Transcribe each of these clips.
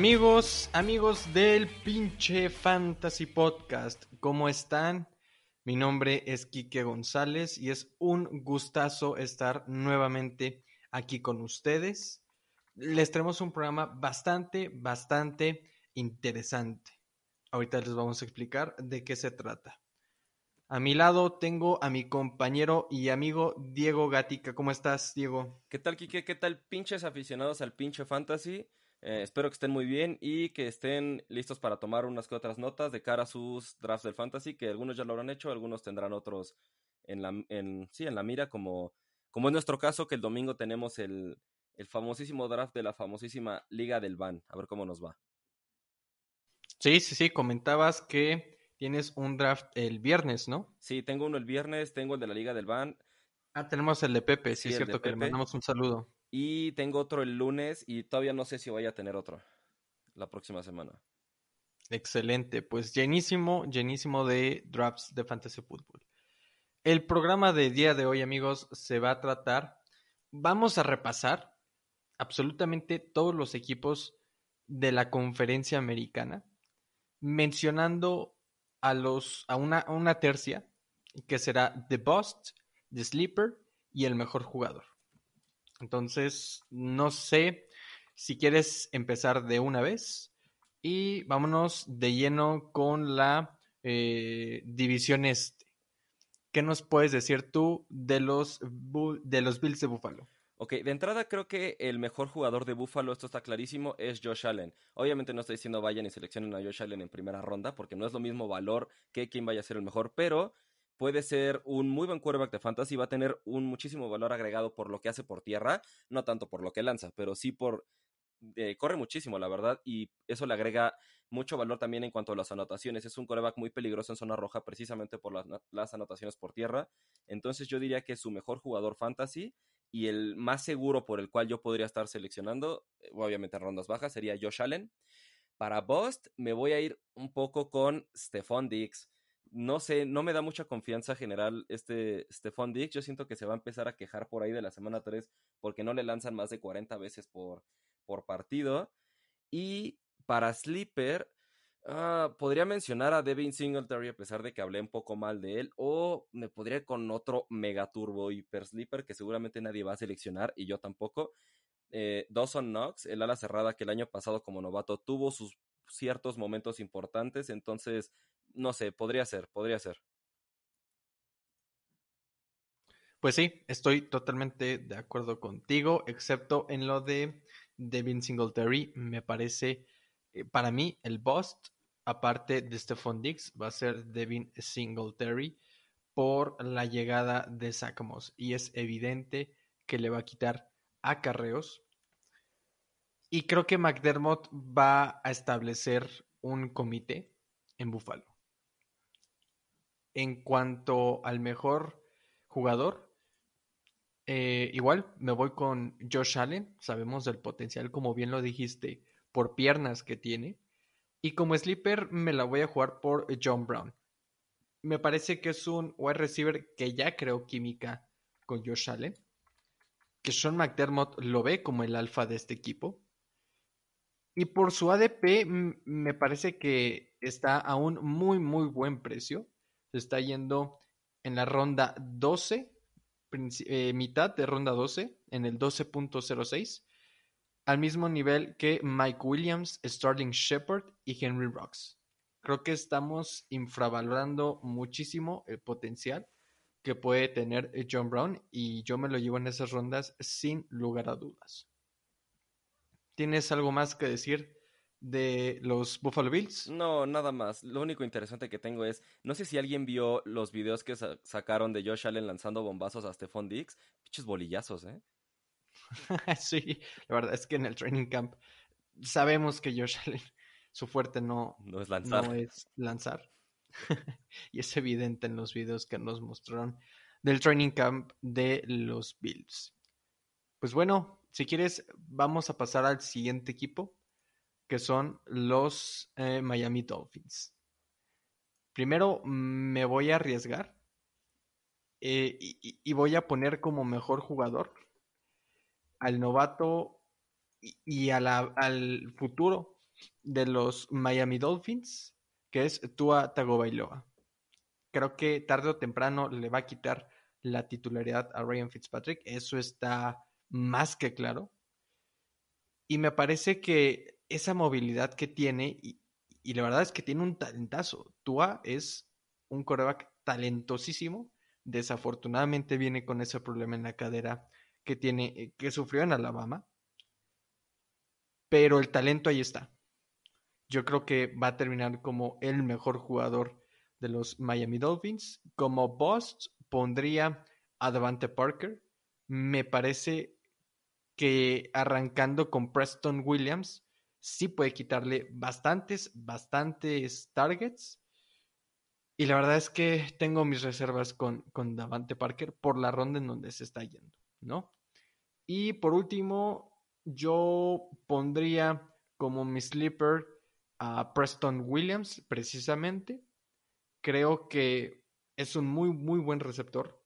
Amigos, amigos del pinche Fantasy Podcast, ¿cómo están? Mi nombre es Quique González y es un gustazo estar nuevamente aquí con ustedes. Les traemos un programa bastante, bastante interesante. Ahorita les vamos a explicar de qué se trata. A mi lado tengo a mi compañero y amigo Diego Gatica. ¿Cómo estás, Diego? ¿Qué tal, Quique? ¿Qué tal, pinches aficionados al pinche fantasy? Eh, espero que estén muy bien y que estén listos para tomar unas que otras notas de cara a sus drafts del fantasy, que algunos ya lo habrán hecho, algunos tendrán otros en la, en, sí, en la mira, como, como es nuestro caso, que el domingo tenemos el, el famosísimo draft de la famosísima Liga del Ban. A ver cómo nos va. Sí, sí, sí, comentabas que tienes un draft el viernes, ¿no? Sí, tengo uno el viernes, tengo el de la Liga del Ban. Ah, tenemos el de Pepe, sí, es cierto que le mandamos un saludo. Y tengo otro el lunes y todavía no sé si voy a tener otro la próxima semana. Excelente, pues llenísimo, llenísimo de drafts de Fantasy Football. El programa de día de hoy, amigos, se va a tratar, vamos a repasar absolutamente todos los equipos de la conferencia americana, mencionando a los a una, a una tercia que será The Bust, The Sleeper y el mejor jugador. Entonces, no sé si quieres empezar de una vez y vámonos de lleno con la eh, división este. ¿Qué nos puedes decir tú de los, de los Bills de Buffalo? Ok, de entrada creo que el mejor jugador de Buffalo, esto está clarísimo, es Josh Allen. Obviamente no estoy diciendo vayan y seleccionen a Josh Allen en primera ronda, porque no es lo mismo valor que quien vaya a ser el mejor, pero puede ser un muy buen quarterback de fantasy, va a tener un muchísimo valor agregado por lo que hace por tierra, no tanto por lo que lanza, pero sí por... Eh, corre muchísimo, la verdad, y eso le agrega mucho valor también en cuanto a las anotaciones. Es un coreback muy peligroso en zona roja precisamente por las, las, anotaciones por tierra. Entonces yo diría que su mejor jugador fantasy y el más seguro por el cual yo podría estar seleccionando, eh, obviamente en rondas bajas, sería Josh Allen. Para Bust me voy a ir un poco con Stephon Diggs no sé, no me da mucha confianza general este Stephon Dix. Yo siento que se va a empezar a quejar por ahí de la semana 3 porque no le lanzan más de 40 veces por, por partido. Y para Sleeper, ah, podría mencionar a Devin Singletary a pesar de que hablé un poco mal de él. O me podría ir con otro Mega Turbo Hyper Sleeper que seguramente nadie va a seleccionar y yo tampoco. Eh, Dawson Knox, el ala cerrada que el año pasado como novato tuvo sus ciertos momentos importantes, entonces no sé, podría ser, podría ser. Pues sí, estoy totalmente de acuerdo contigo, excepto en lo de Devin Singletary. Me parece, eh, para mí, el bust, aparte de Stephon Diggs, va a ser Devin Singletary por la llegada de Sacamos. Y es evidente que le va a quitar acarreos. Y creo que McDermott va a establecer un comité en Buffalo. En cuanto al mejor jugador, eh, igual me voy con Josh Allen. Sabemos del potencial, como bien lo dijiste, por piernas que tiene. Y como sleeper me la voy a jugar por John Brown. Me parece que es un wide receiver que ya creó química con Josh Allen. Que Sean McDermott lo ve como el alfa de este equipo. Y por su ADP me parece que está a un muy, muy buen precio se está yendo en la ronda 12, eh, mitad de ronda 12, en el 12.06, al mismo nivel que Mike Williams, Starling Shepard y Henry Rocks. Creo que estamos infravalorando muchísimo el potencial que puede tener John Brown y yo me lo llevo en esas rondas sin lugar a dudas. ¿Tienes algo más que decir de los Buffalo Bills? No, nada más. Lo único interesante que tengo es, no sé si alguien vio los videos que sacaron de Josh Allen lanzando bombazos a Stephon Diggs. Pichos bolillazos, ¿eh? sí, la verdad es que en el training camp sabemos que Josh Allen, su fuerte no, no es lanzar. No es lanzar. y es evidente en los videos que nos mostraron del training camp de los Bills. Pues bueno, si quieres, vamos a pasar al siguiente equipo que son los eh, Miami Dolphins. Primero me voy a arriesgar eh, y, voy a poner como mejor jugador al novato y, al futuro de los Miami Dolphins, que es Tua Tagovailoa. Creo que tarde o temprano le va a quitar la titularidad a Ryan Fitzpatrick, eso está más que claro. Y me parece que esa movilidad que tiene, y, la verdad es que tiene un talentazo. Tua es un coreback talentosísimo. Desafortunadamente viene con ese problema en la cadera que tiene, eh, que sufrió en Alabama. Pero el talento ahí está. Yo creo que va a terminar como el mejor jugador de los Miami Dolphins. Como boss pondría a Devante Parker. Me parece que arrancando con Preston Williams, sí puede quitarle bastantes, bastantes targets. Y la verdad es que tengo mis reservas con, con Davante Parker por la ronda en donde se está yendo, ¿no? Y por último, yo pondría como mi sleeper a Preston Williams, precisamente. Creo que es un muy, muy buen receptor.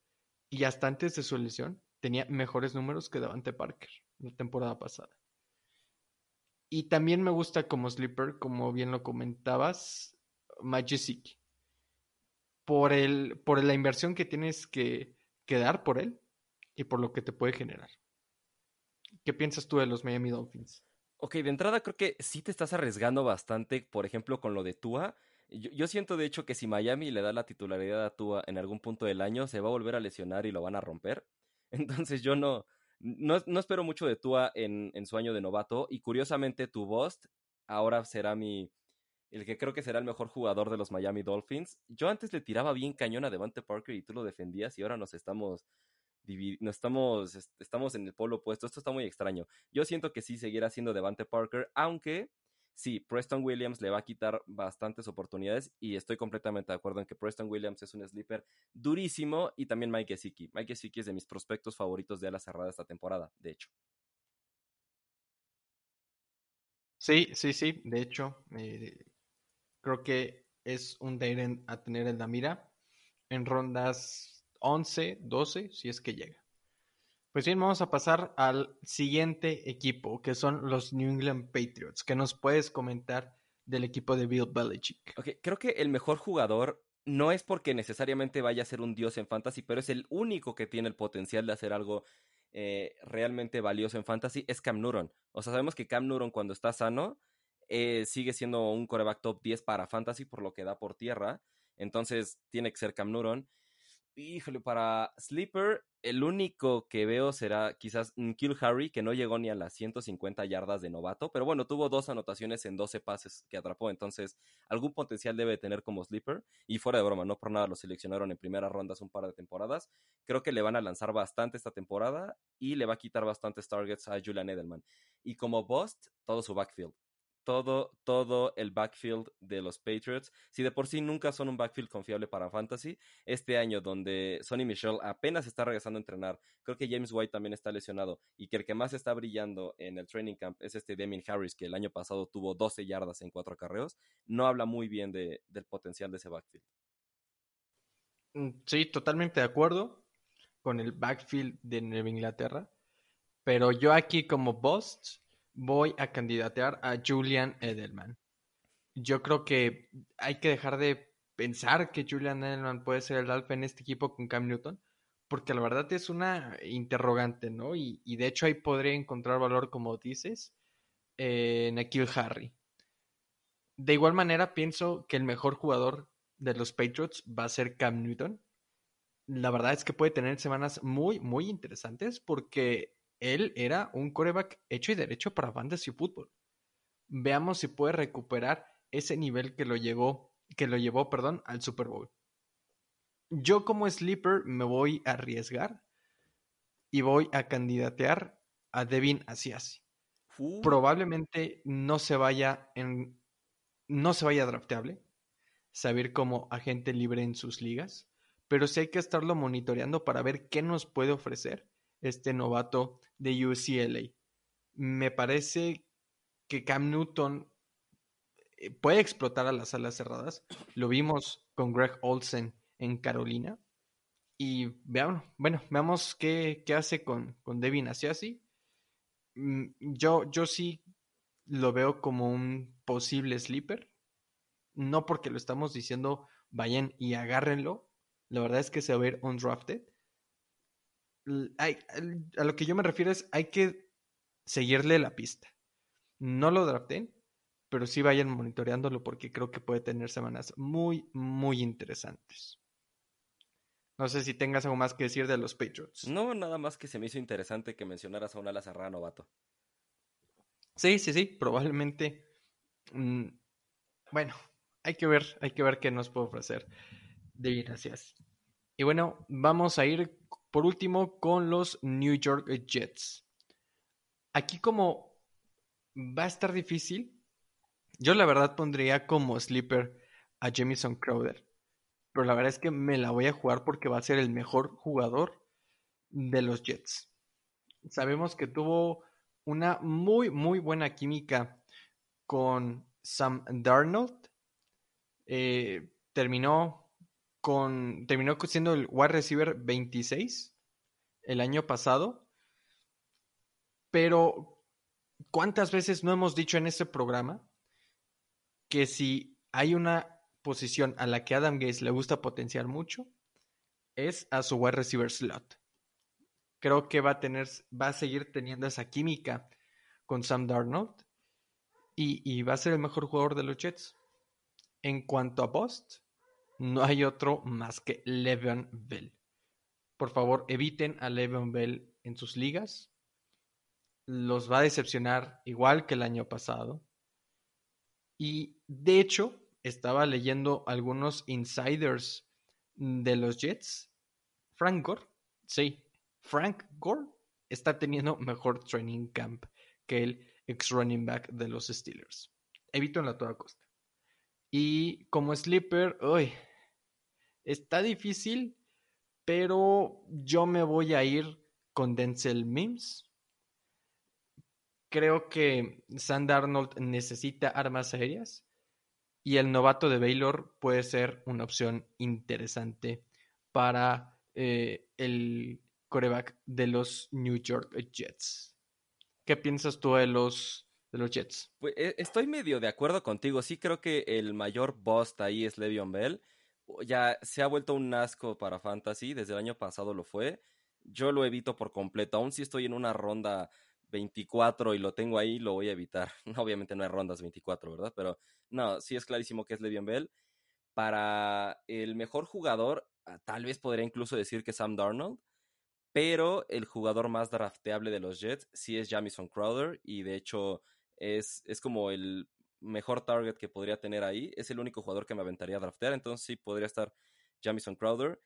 Y hasta antes de su lesión tenía mejores números que Davante Parker la temporada pasada. Y también me gusta como sleeper, como bien lo comentabas, Majestic. Por, el, por la inversión que tienes que, dar por él y por lo que te puede generar. ¿Qué piensas tú de los Miami Dolphins? Ok, de entrada creo que sí te estás arriesgando bastante, por ejemplo, con lo de Tua. Yo, siento de hecho que si Miami le da la titularidad a Tua en algún punto del año, se va a volver a lesionar y lo van a romper. Entonces yo no, no, no, espero mucho de Tua en, en, su año de novato. Y curiosamente, tu Bost ahora será mi. El que creo que será el mejor jugador de los Miami Dolphins. Yo antes le tiraba bien cañón a Devante Parker y tú lo defendías, y ahora nos estamos. Nos estamos, estamos en el polo opuesto. Esto está muy extraño. Yo siento que sí seguirá siendo Devante Parker, aunque sí, Preston Williams le va a quitar bastantes oportunidades y estoy completamente de acuerdo en que Preston Williams es un sleeper durísimo y también Mike Gesicki. Mike Gesicki es de mis prospectos favoritos de ala cerrada esta temporada, de hecho. Sí, sí, sí, de hecho, eh, creo que es un Dairen a tener en la mira en rondas 11, 12, si es que llega. Pues bien, vamos a pasar al siguiente equipo, que son los New England Patriots. ¿Qué nos puedes comentar del equipo de Bill Belichick? Ok, creo que el mejor jugador no es porque necesariamente vaya a ser un dios en fantasy, pero es el único que tiene el potencial de hacer algo eh, realmente valioso en fantasy, es Cam Newton. O sea, sabemos que Cam Newton cuando está sano eh, sigue siendo un coreback top 10 para fantasy por lo que da por tierra. Entonces tiene que ser Cam Newton. Híjole, para Sleeper, el único que veo será quizás Kill Harry, que no llegó ni a las 150 yardas de novato, pero bueno, tuvo dos anotaciones en 12 pases que atrapó, entonces algún potencial debe tener como sleeper. Y fuera de broma, no por nada lo seleccionaron en primera ronda hace un par de temporadas. Creo que le van a lanzar bastante esta temporada y le va a quitar bastantes targets a Julian Edelman. Y como bust, todo su backfield todo, todo el backfield de los Patriots. Si de por sí nunca son un backfield confiable para Fantasy, este año donde Sonny Michel apenas está regresando a entrenar, creo que James White también está lesionado y que el que más está brillando en el training camp es este Damien Harris, que el año pasado tuvo 12 yardas en cuatro carreos, no habla muy bien de, del potencial de ese backfield. Mm, sí, totalmente de acuerdo con el backfield de Nueva Inglaterra, pero yo aquí como Bust voy a candidatear a Julian Edelman. Yo creo que hay que dejar de pensar que Julian Edelman puede ser el alfa en este equipo con Cam Newton, porque la verdad es una interrogante, ¿no? Y, de hecho ahí podría encontrar valor, como dices, en Akil Harry. De igual manera, pienso que el mejor jugador de los Patriots va a ser Cam Newton. La verdad es que puede tener semanas muy, muy interesantes porque él era un coreback hecho y derecho para fantasy fútbol. Veamos si puede recuperar ese nivel que lo llevó, que lo llevó, perdón, al Super Bowl. Yo como sleeper me voy a arriesgar y voy a candidatear a Devin Asiasi. Probablemente no se vaya en no se vaya drafteable, saber como agente libre en sus ligas, pero sí hay que estarlo monitoreando para ver qué nos puede ofrecer este novato de UCLA. Me parece que Cam Newton eh, puede explotar a las alas cerradas. Lo vimos con Greg Olsen en Carolina. Y veamos, bueno, veamos qué, hace con, con Devin Asiasi. Mm, yo, yo sí lo veo como un posible sleeper. No porque lo estamos diciendo, vayan y agárrenlo. La verdad es que se va a ver undrafted. A lo que yo me refiero es, hay que seguirle la pista. No lo draften, pero sí vayan monitoreándolo porque creo que puede tener semanas muy, muy interesantes. No sé si tengas algo más que decir de los Patriots. No, nada más que se me hizo interesante que mencionaras a un ala cerrada novato. Sí, sí, sí, probablemente. Mm, bueno, hay que ver, hay que ver qué nos puede ofrecer. De gracias. Y bueno, vamos a ir por último con los New York Jets. Aquí como va a estar difícil, yo la verdad pondría como sleeper a Jamison Crowder pero la verdad es que me la voy a jugar porque va a ser el mejor jugador de los Jets. Sabemos que tuvo una muy, muy buena química con Sam Darnold. Eh, terminó con terminó siendo el wide receiver 26 el año pasado. Pero ¿cuántas veces no hemos dicho en este programa que si hay una posición a la que Adam Gates le gusta potenciar mucho es a su wide receiver slot. Creo que va a tener, va a seguir teniendo esa química con Sam Darnold y, va a ser el mejor jugador de los Jets. En cuanto a Post, no hay otro más que Le'Veon Bell. Por favor, eviten a Le'Veon Bell en sus ligas. Los va a decepcionar igual que el año pasado. Y de hecho, estaba leyendo algunos insiders de los Jets. Frank Gore, sí, Frank Gore está teniendo mejor training camp que el ex running back de los Steelers. Evito en la toda costa. Y como sleeper, uy, está difícil, pero yo me voy a ir con Denzel Mims. Creo que Sand Arnold necesita armas aéreas y el novato de Baylor puede ser una opción interesante para eh, el coreback de los New York Jets. ¿Qué piensas tú de los, los Jets? Pues estoy medio de acuerdo contigo. Sí creo que el mayor bust ahí es Le'Veon Bell. Ya se ha vuelto un asco para Fantasy. Desde el año pasado lo fue. Yo lo evito por completo. Aún si estoy en una ronda 24 y lo tengo ahí, lo voy a evitar. Obviamente no hay rondas 24, ¿verdad? Pero no, sí es clarísimo que es Le'Veon Bell. Para el mejor jugador, ah, tal vez podría incluso decir que Sam Darnold, pero el jugador más drafteable de los Jets sí es Jamison Crowder y de hecho es, es como el mejor target que podría tener ahí. Es el único jugador que me aventaría a draftear, entonces sí podría estar Jamison Crowder.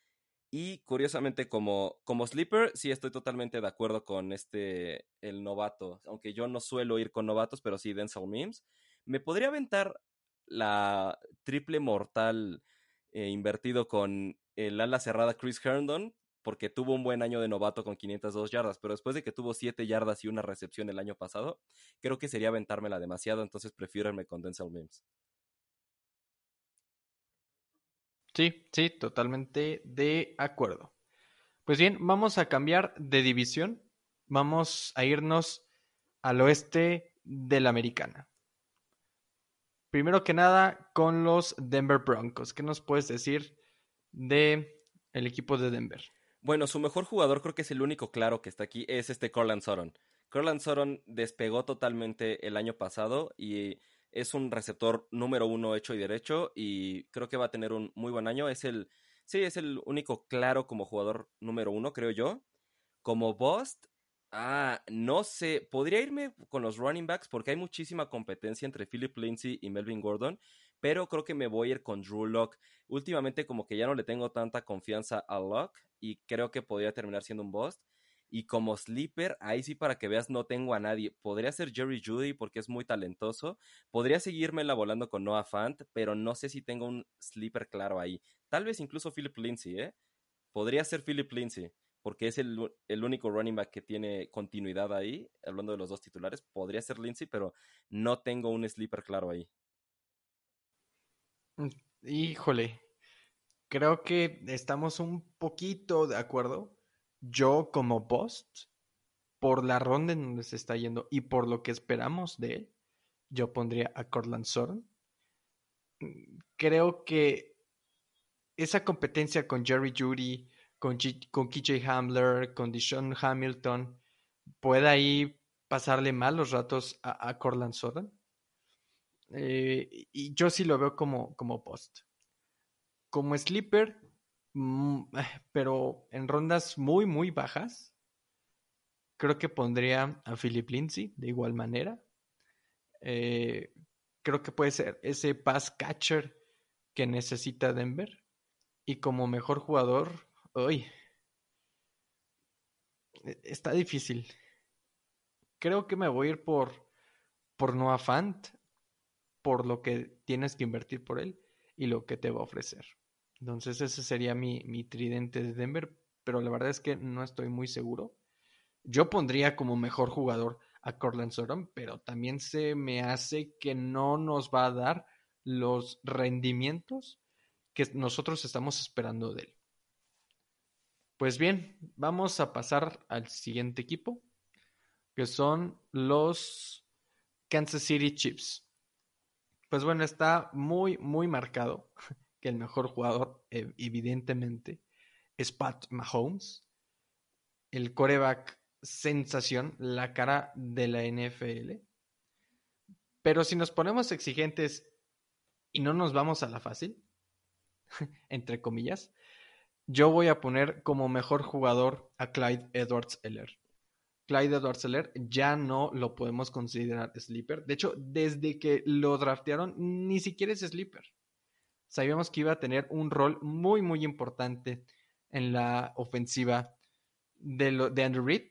Y curiosamente, como, como sleeper, sí estoy totalmente de acuerdo con este, el novato. Aunque yo no suelo ir con novatos, pero sí Denzel Mims. Me podría aventar la triple mortal eh, invertido con el ala cerrada Chris Herndon, porque tuvo un buen año de novato con 502 yardas, pero después de que tuvo 7 yardas y una recepción el año pasado, creo que sería aventármela demasiado, entonces prefiero irme con Denzel Mims. Sí, sí, totalmente de acuerdo. Pues bien, vamos a cambiar de división. Vamos a irnos al oeste de la americana. Primero que nada, con los Denver Broncos. ¿Qué nos puedes decir de el equipo de Denver? Bueno, su mejor jugador creo que es el único claro que está aquí, es este Corland Soron. Corland Soron despegó totalmente el año pasado y es un receptor número uno hecho y derecho y creo que va a tener un muy buen año. Es el, sí, es el único claro como jugador número uno, creo yo. Como Bust, ah, no sé, podría irme con los running backs porque hay muchísima competencia entre Philip Lindsay y Melvin Gordon, pero creo que me voy a ir con Drew Lock. Últimamente como que ya no le tengo tanta confianza a Lock y creo que podría terminar siendo un Bust. Y como sleeper, ahí sí para que veas, no tengo a nadie. Podría ser Jerry Judy porque es muy talentoso. Podría seguirme la volando con Noah Fant, pero no sé si tengo un sleeper claro ahí. Tal vez incluso Philip Lindsay, ¿eh? Podría ser Philip Lindsay, porque es el, el único running back que tiene continuidad ahí. Hablando de los dos titulares, podría ser Lindsay, pero no tengo un sleeper claro ahí. Mm, híjole, creo que estamos un poquito de acuerdo yo como post, por la ronda en donde se está yendo y por lo que esperamos de él, yo pondría a Cortland Sutton. Creo que esa competencia con Jerry Judy, con, con KJ Hamler, con Deshaun Hamilton, puede ahí pasarle mal los ratos a, a Cortland Sutton. Eh, y yo sí lo veo como, como post. Como sleeper, mm, pero en rondas muy, muy bajas, creo que pondría a Philip Lindsay de igual manera. Eh, creo que puede ser ese pass catcher que necesita Denver. Y como mejor jugador, hoy e, está difícil. Creo que me voy a ir por, por Noah Fant, por lo que tienes que invertir por él y lo que te va a ofrecer. Entonces ese sería mi, tridente de Denver, pero la verdad es que no estoy muy seguro. Yo pondría como mejor jugador a Cortland Sutton, pero también se me hace que no nos va a dar los rendimientos que nosotros estamos esperando de él. Pues bien, vamos a pasar al siguiente equipo, que son los Kansas City Chiefs. Pues bueno, está muy, muy marcado que el mejor jugador, eh, evidentemente, es Pat Mahomes, el coreback sensación, la cara de la NFL. Pero si nos ponemos exigentes y no nos vamos a la fácil, entre comillas, yo voy a poner como mejor jugador a Clyde Edwards Eller. Clyde Edwards ya no lo podemos considerar sleeper. De hecho, desde que lo draftearon, ni siquiera es sleeper. Sabíamos que iba a tener un rol muy, muy importante en la ofensiva de, de Andrew Reid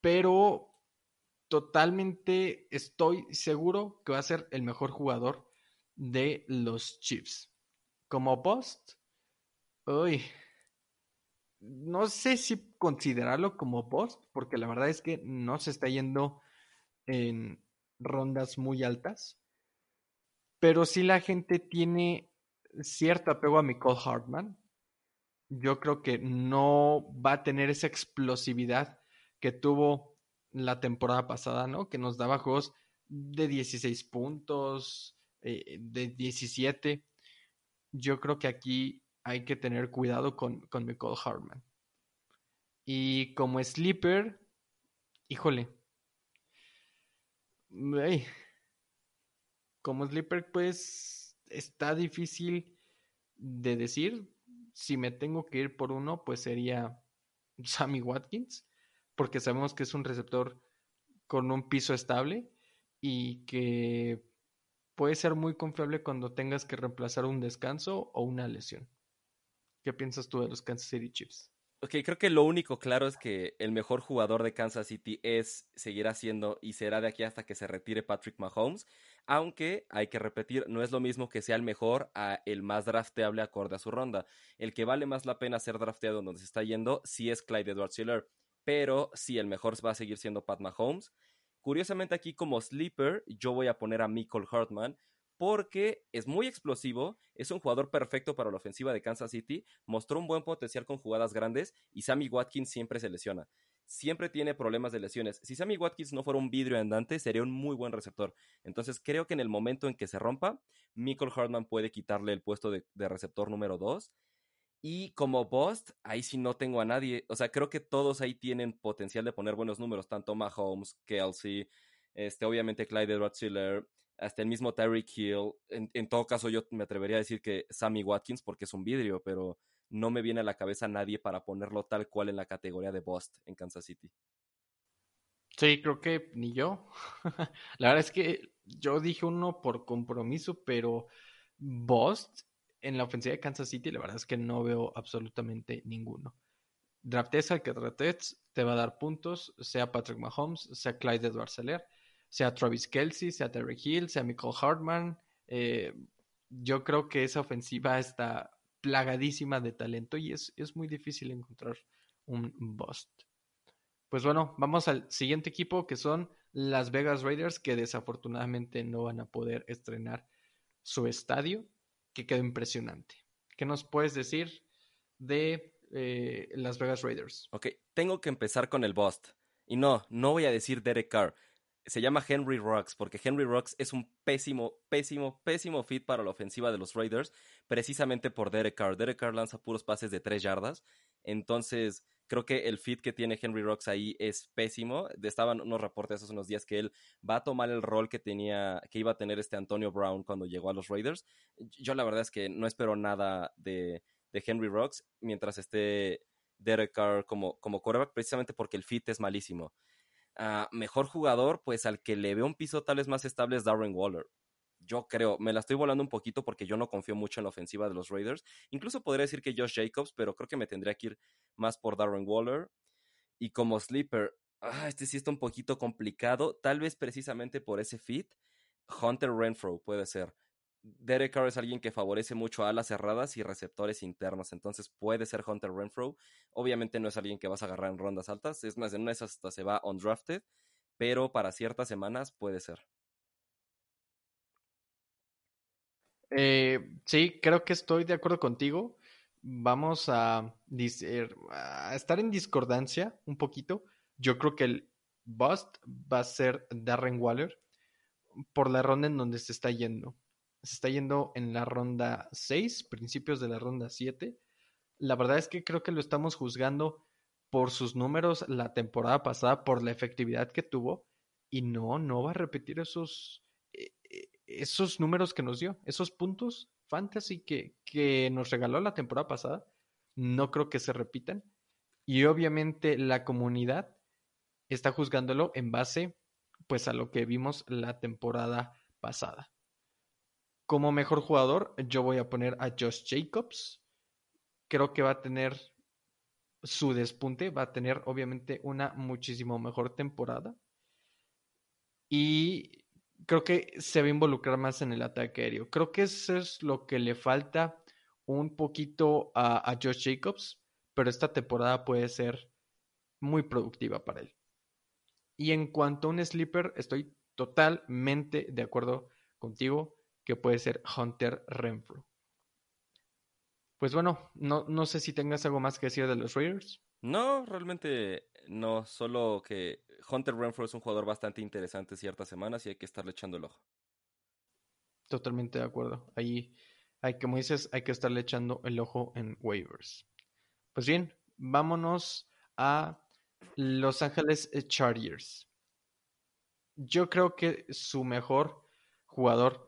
pero totalmente estoy seguro que va a ser el mejor jugador de los Chiefs. Como post, uy, no sé si considerarlo como post, porque la verdad es que no se está yendo en rondas muy altas, pero si la gente tiene cierto apego a Nicole Hartman. Yo creo que no va a tener esa explosividad que tuvo la temporada pasada, ¿no? Que nos daba juegos de 16 puntos, eh, de 17. Yo creo que aquí hay que tener cuidado con, con Michael Hartman. Y como sleeper, híjole. como sleeper, pues está difícil de decir. Si me tengo que ir por uno, pues sería Sammy Watkins porque sabemos que es un receptor con un piso estable y que puede ser muy confiable cuando tengas que reemplazar un descanso o una lesión. ¿Qué piensas tú de los Kansas City Chiefs? Ok, creo que lo único claro es que el mejor jugador de Kansas City es, seguirá siendo y será de aquí hasta que se retire Patrick Mahomes, aunque hay que repetir, no es lo mismo que sea el mejor a el más drafteable acorde a su ronda. El que vale más la pena ser drafteado donde se está yendo sí es Clyde Edwards-Hiller pero sí, el mejor va a seguir siendo Pat Mahomes. Curiosamente aquí como sleeper yo voy a poner a Michael Hartman porque es muy explosivo, es un jugador perfecto para la ofensiva de Kansas City, mostró un buen potencial con jugadas grandes y Sammy Watkins siempre se lesiona. Siempre tiene problemas de lesiones. Si Sammy Watkins no fuera un vidrio andante, sería un muy buen receptor. Entonces creo que en el momento en que se rompa, Michael Hartman puede quitarle el puesto de, receptor número 2 y como Bust, ahí sí no tengo a nadie. O sea, creo que todos ahí tienen potencial de poner buenos números, tanto Mahomes, Kelsey, este, obviamente Clyde edwards hasta el mismo Tyreek Hill. En, todo caso, yo me atrevería a decir que Sammy Watkins, porque es un vidrio, pero no me viene a la cabeza nadie para ponerlo tal cual en la categoría de Bust en Kansas City. Sí, creo que ni yo. la verdad es que yo dije uno por compromiso, pero Bust en la ofensiva de Kansas City, la verdad es que no veo absolutamente ninguno. Draftes al que draftes te va a dar puntos, sea Patrick Mahomes, sea Clyde Edwards Seller, sea Travis Kelsey, sea Terry Hill, sea Michael Hartman. Eh, yo creo que esa ofensiva está plagadísima de talento y es, es muy difícil encontrar un bust. Pues bueno, vamos al siguiente equipo que son las Vegas Raiders que desafortunadamente no van a poder estrenar su estadio que quedó impresionante. ¿Qué nos puedes decir de eh, Las Vegas Raiders? Ok, tengo que empezar con el bust. Y no, no voy a decir Derek Carr. Se llama Henry Rocks, porque Henry Rocks es un pésimo, pésimo, pésimo fit para la ofensiva de los Raiders, precisamente por Derek Carr. Derek Carr lanza puros pases de tres yardas, entonces creo que el fit que tiene Henry Rocks ahí es pésimo. Estaban unos reportes hace unos días que él va a tomar el rol que tenía, que iba a tener este Antonio Brown cuando llegó a los Raiders. Yo la verdad es que no espero nada de, de Henry Rocks mientras esté Derek Carr como, como quarterback, precisamente porque el fit es malísimo. Mejor jugador, pues al que le veo un piso tal vez más estable es Darren Waller. Yo creo, me la estoy volando un poquito porque yo no confío mucho en la ofensiva de los Raiders. Incluso podría decir que Josh Jacobs, pero creo que me tendría que ir más por Darren Waller. Y como sleeper, ah, este sí está un poquito complicado, tal vez precisamente por ese fit. Hunter Renfro puede ser. Derek Carr es alguien que favorece mucho alas cerradas y receptores internos, entonces puede ser Hunter Renfro. Obviamente no es alguien que vas a agarrar en rondas altas, es más, en una de esas hasta se va undrafted, pero para ciertas semanas puede ser. Eh, sí, creo que estoy de acuerdo contigo. Vamos a, a estar en discordancia un poquito. Yo creo que el bust va a ser Darren Waller por la ronda en donde se está yendo se está yendo en la ronda 6, principios de la ronda 7. La verdad es que creo que lo estamos juzgando por sus números la temporada pasada, por la efectividad que tuvo, y no, no va a repetir esos, eh, eh, esos números que nos dio, esos puntos fantasy que, que nos regaló la temporada pasada. No creo que se repitan. Y obviamente la comunidad está juzgándolo en base pues a lo que vimos la temporada pasada. Como mejor jugador, yo voy a poner a Josh Jacobs. Creo que va a tener su despunte, va a tener obviamente una muchísimo mejor temporada. Y creo que se va a involucrar más en el ataque aéreo. Creo que eso es lo que le falta un poquito a, a Josh Jacobs, pero esta temporada puede ser muy productiva para él. Y en cuanto a un sleeper, estoy totalmente de acuerdo contigo que puede ser Hunter Renfro. Pues bueno, no, no sé si tengas algo más que decir de los Raiders. No, realmente no, solo que Hunter Renfro es un jugador bastante interesante ciertas semanas y hay que estarle echando el ojo. Totalmente de acuerdo. Ahí hay, como dices, hay que estarle echando el ojo en waivers. Pues bien, vámonos a Los Ángeles Chargers. Yo creo que su mejor jugador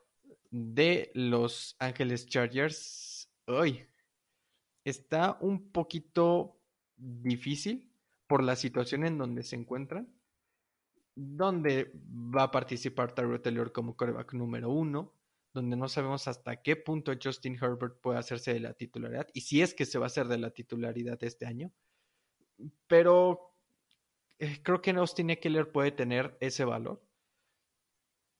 de Los Ángeles Chargers hoy está un poquito difícil por la situación en donde se encuentran, donde va a participar Tyrod Taylor como coreback número uno, donde no sabemos hasta qué punto Justin Herbert puede hacerse de la titularidad y si es que se va a hacer de la titularidad este año. Pero eh, creo que Austin Eckler puede tener ese valor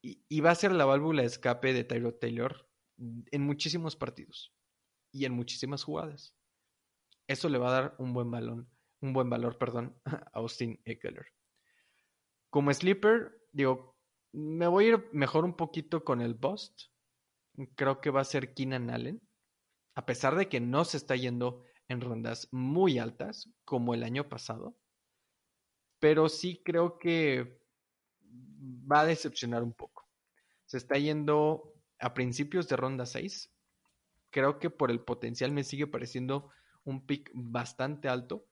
y, va a ser la válvula de escape de Tyrod Taylor en muchísimos partidos y en muchísimas jugadas. Eso le va a dar un buen balón, un buen valor, perdón, a Austin Eckler. Como sleeper, digo, me voy a ir mejor un poquito con el bust. Creo que va a ser Keenan Allen. A pesar de que no se está yendo en rondas muy altas, como el año pasado. Pero sí creo que va a decepcionar un poco. Se está yendo a principios de ronda 6. Creo que por el potencial me sigue pareciendo un pick bastante alto.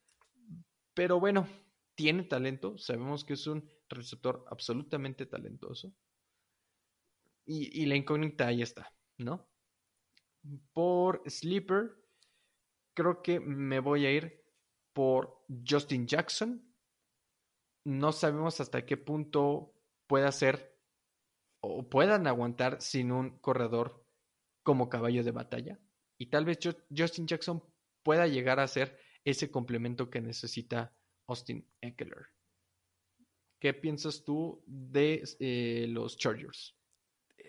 Pero bueno, tiene talento. Sabemos que es un receptor absolutamente talentoso. Y, y la incógnita ahí está, ¿no? Por Sleeper, creo que me voy a ir por Justin Jackson. No sabemos hasta qué punto pueda ser o puedan aguantar sin un corredor como caballo de batalla. Y tal vez Justin Jackson pueda llegar a ser ese complemento que necesita Austin Eckler. ¿Qué piensas tú de eh, los Chargers?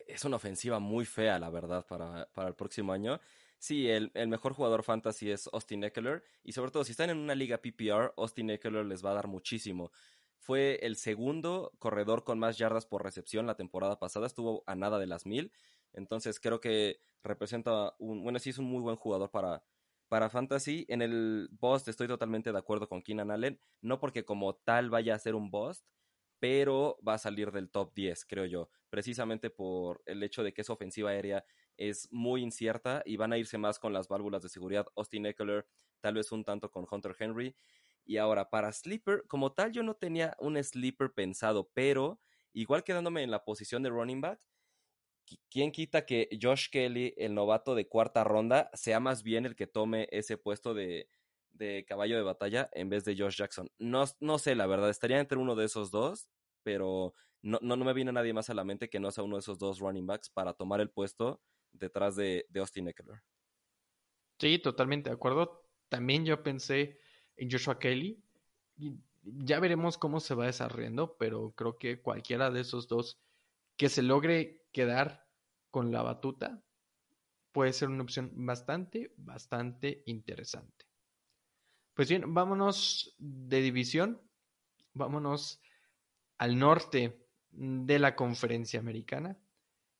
Es una ofensiva muy fea, la verdad, para, el próximo año. Sí, el, el, mejor jugador fantasy es Austin Eckler. Y sobre todo, si están en una liga PPR, Austin Eckler les va a dar muchísimo. Fue el segundo corredor con más yardas por recepción la temporada pasada, estuvo a nada de las mil. Entonces creo que representa un, bueno, sí es un muy buen jugador para, para Fantasy. En el Bust estoy totalmente de acuerdo con Keenan Allen, no porque como tal vaya a ser un Bust, pero va a salir del top 10, creo yo, precisamente por el hecho de que esa ofensiva aérea es muy incierta y van a irse más con las válvulas de seguridad Austin Eckler, tal vez un tanto con Hunter Henry. Y ahora, para sleeper, como tal, yo no tenía un sleeper pensado, pero igual quedándome en la posición de running back, ¿quién quita que Josh Kelly, el novato de cuarta ronda, sea más bien el que tome ese puesto de, de caballo de batalla en vez de Josh Jackson? No, no sé, la verdad, estaría entre uno de esos dos, pero no, no, me viene nadie más a la mente que no sea uno de esos dos running backs para tomar el puesto detrás de, de Austin Eckler. Sí, totalmente de acuerdo. También yo pensé en Joshua Kelly. Ya veremos cómo se va desarrollando, pero creo que cualquiera de esos dos que se logre quedar con la batuta puede ser una opción bastante, bastante interesante. Pues bien, vámonos de división, vámonos al norte de la conferencia americana.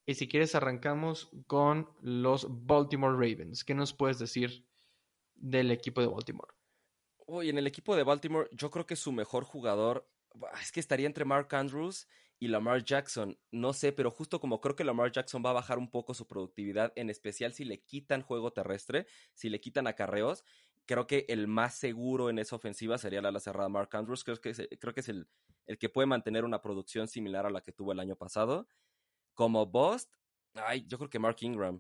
Y si quieres arrancamos con los Baltimore Ravens. ¿Qué nos puedes decir del equipo de Baltimore? Uy, en el equipo de Baltimore yo creo que su mejor jugador es que estaría entre Mark Andrews y Lamar Jackson. No sé, pero justo como creo que Lamar Jackson va a bajar un poco su productividad, en especial si le quitan juego terrestre, si le quitan acarreos, creo que el más seguro en esa ofensiva sería la ala cerrada Mark Andrews. Creo que es, creo que es el, el que puede mantener una producción similar a la que tuvo el año pasado. Como Bust, ay, yo creo que Mark Ingram.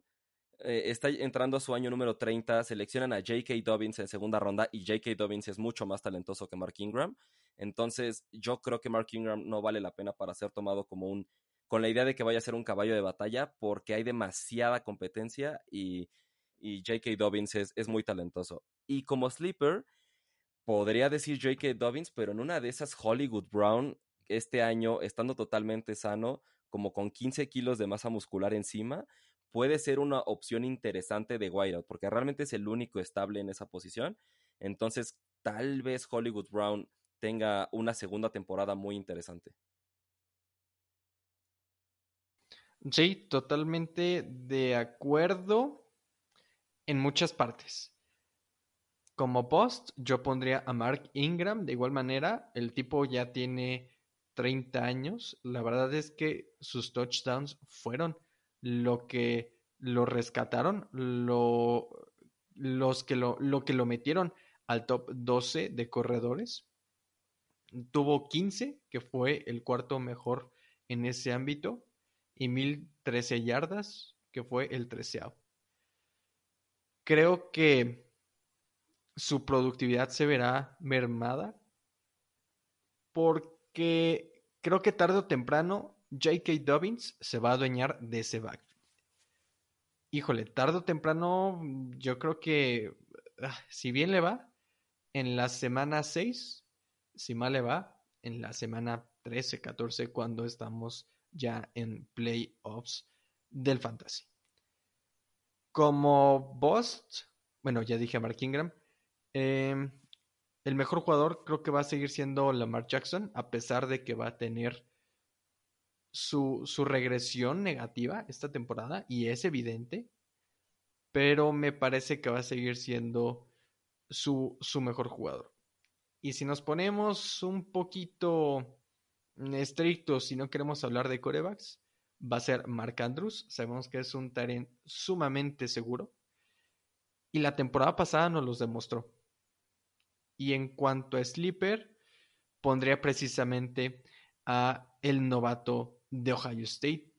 Eh, está entrando a su año número 30, seleccionan a J.K. Dobbins en segunda ronda y J.K. Dobbins es mucho más talentoso que Mark Ingram. Entonces, yo creo que Mark Ingram no vale la pena para ser tomado como un, con la idea de que vaya a ser un caballo de batalla, porque hay demasiada competencia y, y J.K. Dobbins es, es, muy talentoso. Y como sleeper, podría decir J.K. Dobbins, pero en una de esas Hollywood Brown, este año, estando totalmente sano, como con 15 kilos de masa muscular encima, puede ser una opción interesante de Whiteout, porque realmente es el único estable en esa posición. Entonces, tal vez Hollywood Brown tenga una segunda temporada muy interesante. Sí, totalmente de acuerdo en muchas partes. Como post, yo pondría a Mark Ingram. De igual manera, el tipo ya tiene 30 años. La verdad es que sus touchdowns fueron lo que lo rescataron, lo, los que lo, lo que lo metieron al top 12 de corredores. Tuvo 15, que fue el cuarto mejor en ese ámbito, y 1013 yardas, que fue el treceavo. Creo que su productividad se verá mermada porque creo que tarde o temprano J.K. Dobbins se va a adueñar de ese backfield. Híjole, tarde o temprano, yo creo que ah, si bien le va, en la semana 6, si mal le va, en la semana 13, 14, cuando estamos ya en playoffs del fantasy. Como Bust, bueno, ya dije a Mark Ingram, em, el mejor jugador creo que va a seguir siendo Lamar Jackson, a pesar de que va a tener su, regresión negativa esta temporada y es evidente, pero me parece que va a seguir siendo su, su mejor jugador. Y si nos ponemos un poquito estrictos, si no queremos hablar de corebacks, va a ser Mark Andrews. Sabemos que es un talent sumamente seguro. Y la temporada pasada nos los demostró. Y en cuanto a Sleeper, pondría precisamente a el novato de Ohio State,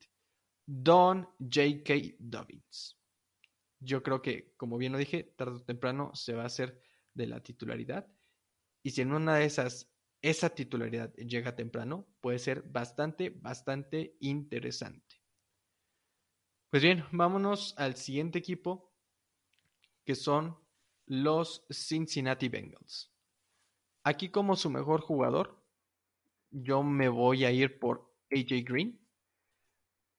Don J.K. Dobbins. Yo creo que, como bien lo dije, tarde o temprano se va a hacer de la titularidad. Y si en una de esas esa titularidad llega temprano, puede ser bastante, bastante interesante. Pues bien, vámonos al siguiente equipo, que son los Cincinnati Bengals. Aquí como su mejor jugador, yo me voy a ir por AJ Green.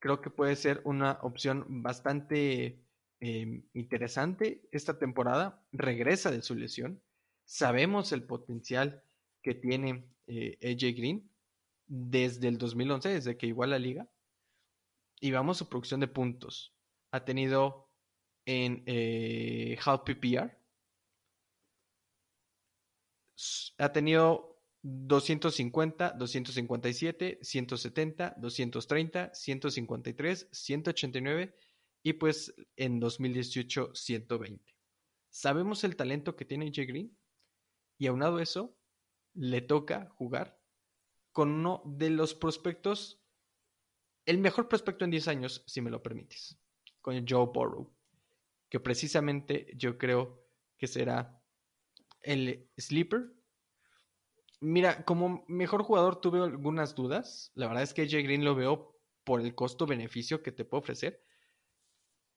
Creo que puede ser una opción bastante em, interesante esta temporada. Regresa de su lesión. Sabemos el potencial que tiene eh, AJ Green desde el 2011, desde que igual la liga. Y vamos a su producción de puntos. Ha tenido en eh, half PPR. Ha tenido 250, 257, 170, 230, 153, 189 y pues en 2018 120. Sabemos el talento que tiene AJ Green y aunado eso, le toca jugar con uno de los prospectos, el mejor prospecto en 10 años, si me lo permites, con Joe Burrow, que precisamente yo creo que será el sleeper Mira, como mejor jugador tuve algunas dudas. La verdad es que AJ Green lo veo por el costo-beneficio que te puede ofrecer.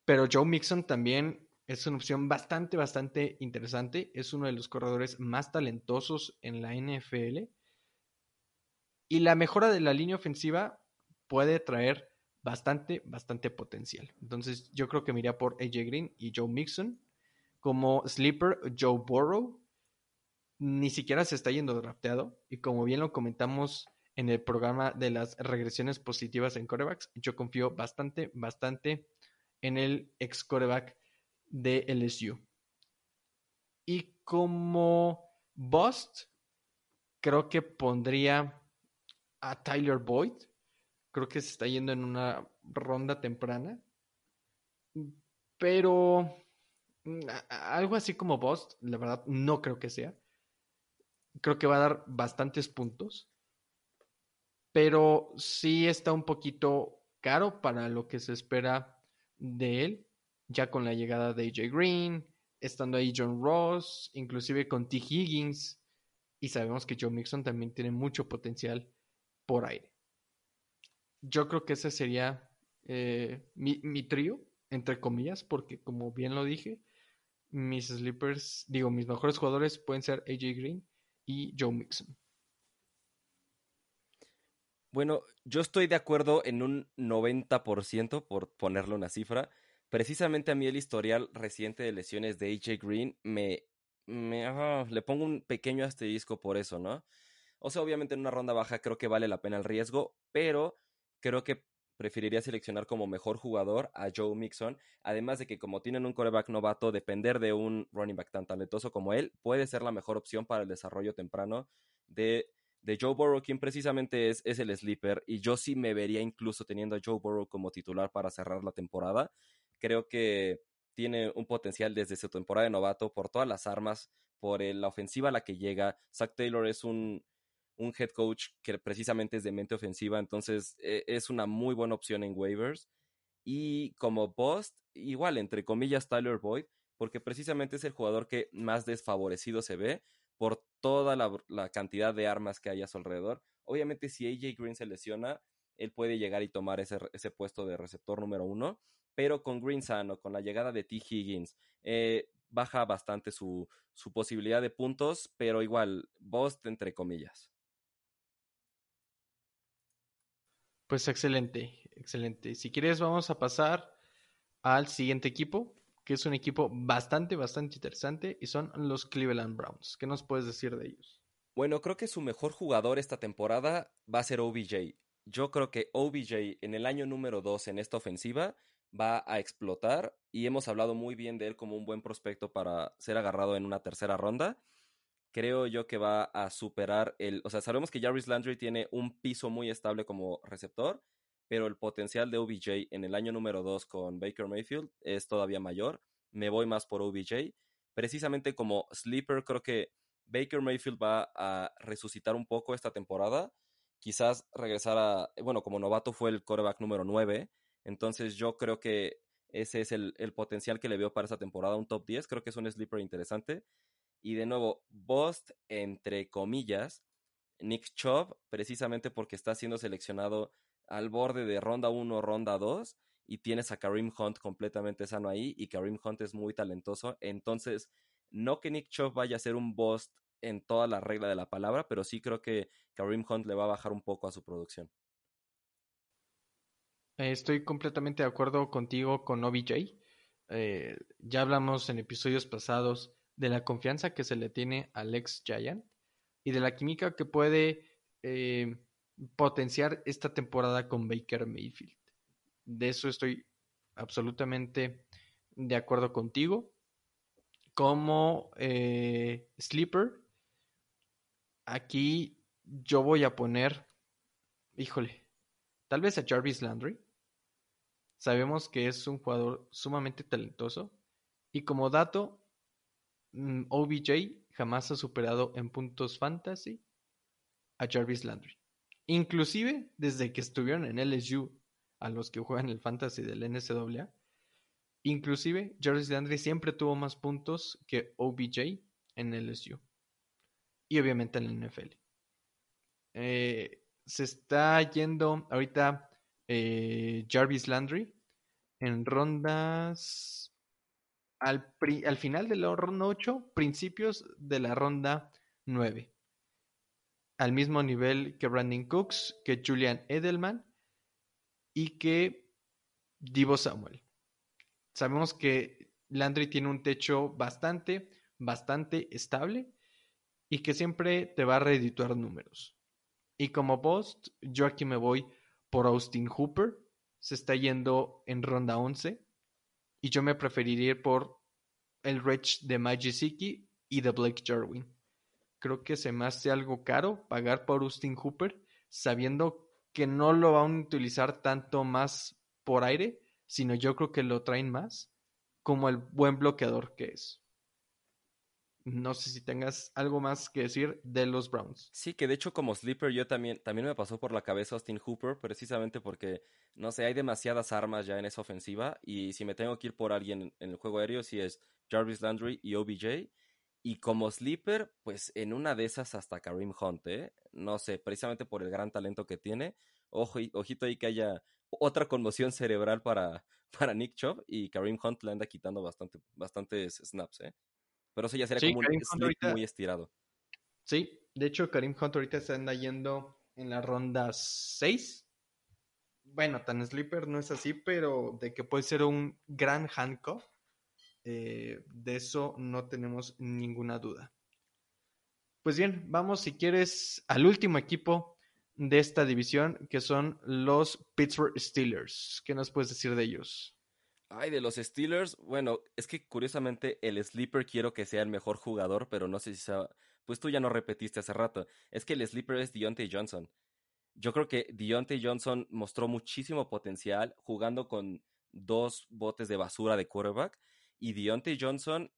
Pero Joe Mixon también es una opción bastante, bastante interesante. Es uno de los corredores más talentosos en la NFL. Y la mejora de la línea ofensiva puede traer bastante, bastante potencial. Entonces yo creo que me iría por AJ Green y Joe Mixon. Como sleeper, Joe Burrow ni siquiera se está yendo drafteado. Y como bien lo comentamos en el programa de las regresiones positivas en corebacks, yo confío bastante, bastante en el ex coreback de LSU. Y como bust, creo que pondría a Tyler Boyd. Creo que se está yendo en una ronda temprana. Pero mm, algo así como bust, la verdad, no creo que sea creo que va a dar bastantes puntos, pero sí está un poquito caro para lo que se espera de él, ya con la llegada de AJ Green, estando ahí John Ross, inclusive con T. Higgins, y sabemos que Joe Mixon también tiene mucho potencial por aire. Yo creo que ese sería eh, mi, mi trío, entre comillas, porque como bien lo dije, mis sleepers, digo, mis mejores jugadores pueden ser AJ Green y Joe Mixon. Bueno, yo estoy de acuerdo en un 90%, por ponerle una cifra. Precisamente a mí el historial reciente de lesiones de AJ Green me, le pongo un pequeño asterisco por eso, ¿no? O sea, obviamente en una ronda baja creo que vale la pena el riesgo, pero creo que preferiría seleccionar como mejor jugador a Joe Mixon, además de que como tienen un coreback novato, depender de un running back tan talentoso como él puede ser la mejor opción para el desarrollo temprano de, de Joe Burrow, quien precisamente es, es, el sleeper, y yo sí me vería incluso teniendo a Joe Burrow como titular para cerrar la temporada. Creo que tiene un potencial desde su temporada de novato por todas las armas, por la ofensiva a la que llega. Zach Taylor es un un head coach que precisamente es de mente ofensiva, entonces e, es una muy buena opción en waivers. Y como post, igual, entre comillas, Tyler Boyd, porque precisamente es el jugador que más desfavorecido se ve por toda la, cantidad de armas que hay a su alrededor. Obviamente, si AJ Green se lesiona, él puede llegar y tomar ese, ese puesto de receptor número uno, pero con Green sano, con la llegada de T. Higgins, eh, baja bastante su, su posibilidad de puntos, pero igual, Bost entre comillas. Pues excelente, excelente. Si quieres, vamos a pasar al siguiente equipo, que es un equipo bastante, bastante interesante, y son los Cleveland Browns. ¿Qué nos puedes decir de ellos? Bueno, creo que su mejor jugador esta temporada va a ser OBJ. Yo creo que OBJ en el año número 2 en esta ofensiva va a explotar y hemos hablado muy bien de él como un buen prospecto para ser agarrado en una tercera ronda creo yo que va a superar el, o sea, sabemos que Jarvis Landry tiene un piso muy estable como receptor, pero el potencial de OBJ en el año número 2 con Baker Mayfield es todavía mayor. Me voy más por OBJ. Precisamente como sleeper, creo que Baker Mayfield va a resucitar un poco esta temporada. Quizás regresar a, bueno, como novato fue el coreback número 9. Entonces yo creo que ese es el, el potencial que le veo para esta temporada, un top 10. Creo que es un sleeper interesante. Y de nuevo, Bost, entre comillas, Nick Chubb, precisamente porque está siendo seleccionado al borde de ronda 1, ronda 2, y tienes a Kareem Hunt completamente sano ahí, y Kareem Hunt es muy talentoso. Entonces, no que Nick Chubb vaya a ser un Bost en toda la regla de la palabra, pero sí creo que Kareem Hunt le va a bajar un poco a su producción. Estoy completamente de acuerdo contigo con OBJ. Eh, ya hablamos en episodios pasados de la confianza que se le tiene al ex Giant y de la química que puede eh, potenciar esta temporada con Baker Mayfield. De eso estoy absolutamente de acuerdo contigo. Como eh, Sleeper, aquí yo voy a poner, híjole, tal vez a Jarvis Landry. Sabemos que es un jugador sumamente talentoso. Y como dato, OBJ jamás ha superado en puntos fantasy a Jarvis Landry. Inclusive desde que estuvieron en LSU, a los que juegan el fantasy del NCAA, inclusive Jarvis Landry siempre tuvo más puntos que OBJ en LSU. Y obviamente en la NFL. Eh, se está yendo ahorita eh, Jarvis Landry en rondas al, al, final de la ronda 8, principios de la ronda 9. Al mismo nivel que Brandon Cooks, que Julian Edelman y que Divo Samuel. Sabemos que Landry tiene un techo bastante, bastante estable y que siempre te va a reedituar números. Y como post, yo aquí me voy por Austin Hooper. Se está yendo en ronda 11. Y yo me preferiría ir por el Rich de Majisiki y de Blake Jarwin. Creo que se me hace algo caro pagar por Austin Hooper, sabiendo que no lo van a utilizar tanto más por aire, sino yo creo que lo traen más como el buen bloqueador que es. No sé si tengas algo más que decir de los Browns. Sí, que de hecho como sleeper yo también, también me pasó por la cabeza Austin Hooper, precisamente porque, no sé, hay demasiadas armas ya en esa ofensiva y si me tengo que ir por alguien en el juego aéreo, si es Jarvis Landry y OBJ. Y como sleeper, pues en una de esas hasta Kareem Hunt, ¿eh? No sé, precisamente por el gran talento que tiene. Ojo, ojito ahí que haya otra conmoción cerebral para, para Nick Chubb y Kareem Hunt le anda quitando bastante, bastantes snaps, ¿eh? Pero eso ya sería como un muy estirado. Sí, de hecho Karim Hunt ahorita se anda yendo en la ronda 6. Bueno, tan sleeper no es así, pero de que puede ser un gran handcuff, eh, de eso no tenemos ninguna duda. Pues bien, vamos si quieres al último equipo de esta división, que son los Pittsburgh Steelers. ¿Qué nos puedes decir de ellos? Ay, de los Steelers, bueno, es que curiosamente el sleeper quiero que sea el mejor jugador, pero no sé si sea... Pues tú ya no repetiste hace rato. Es que el sleeper es Deontay Johnson. Yo creo que Deontay Johnson mostró muchísimo potencial jugando con dos botes de basura de quarterback. Y Deontay Johnson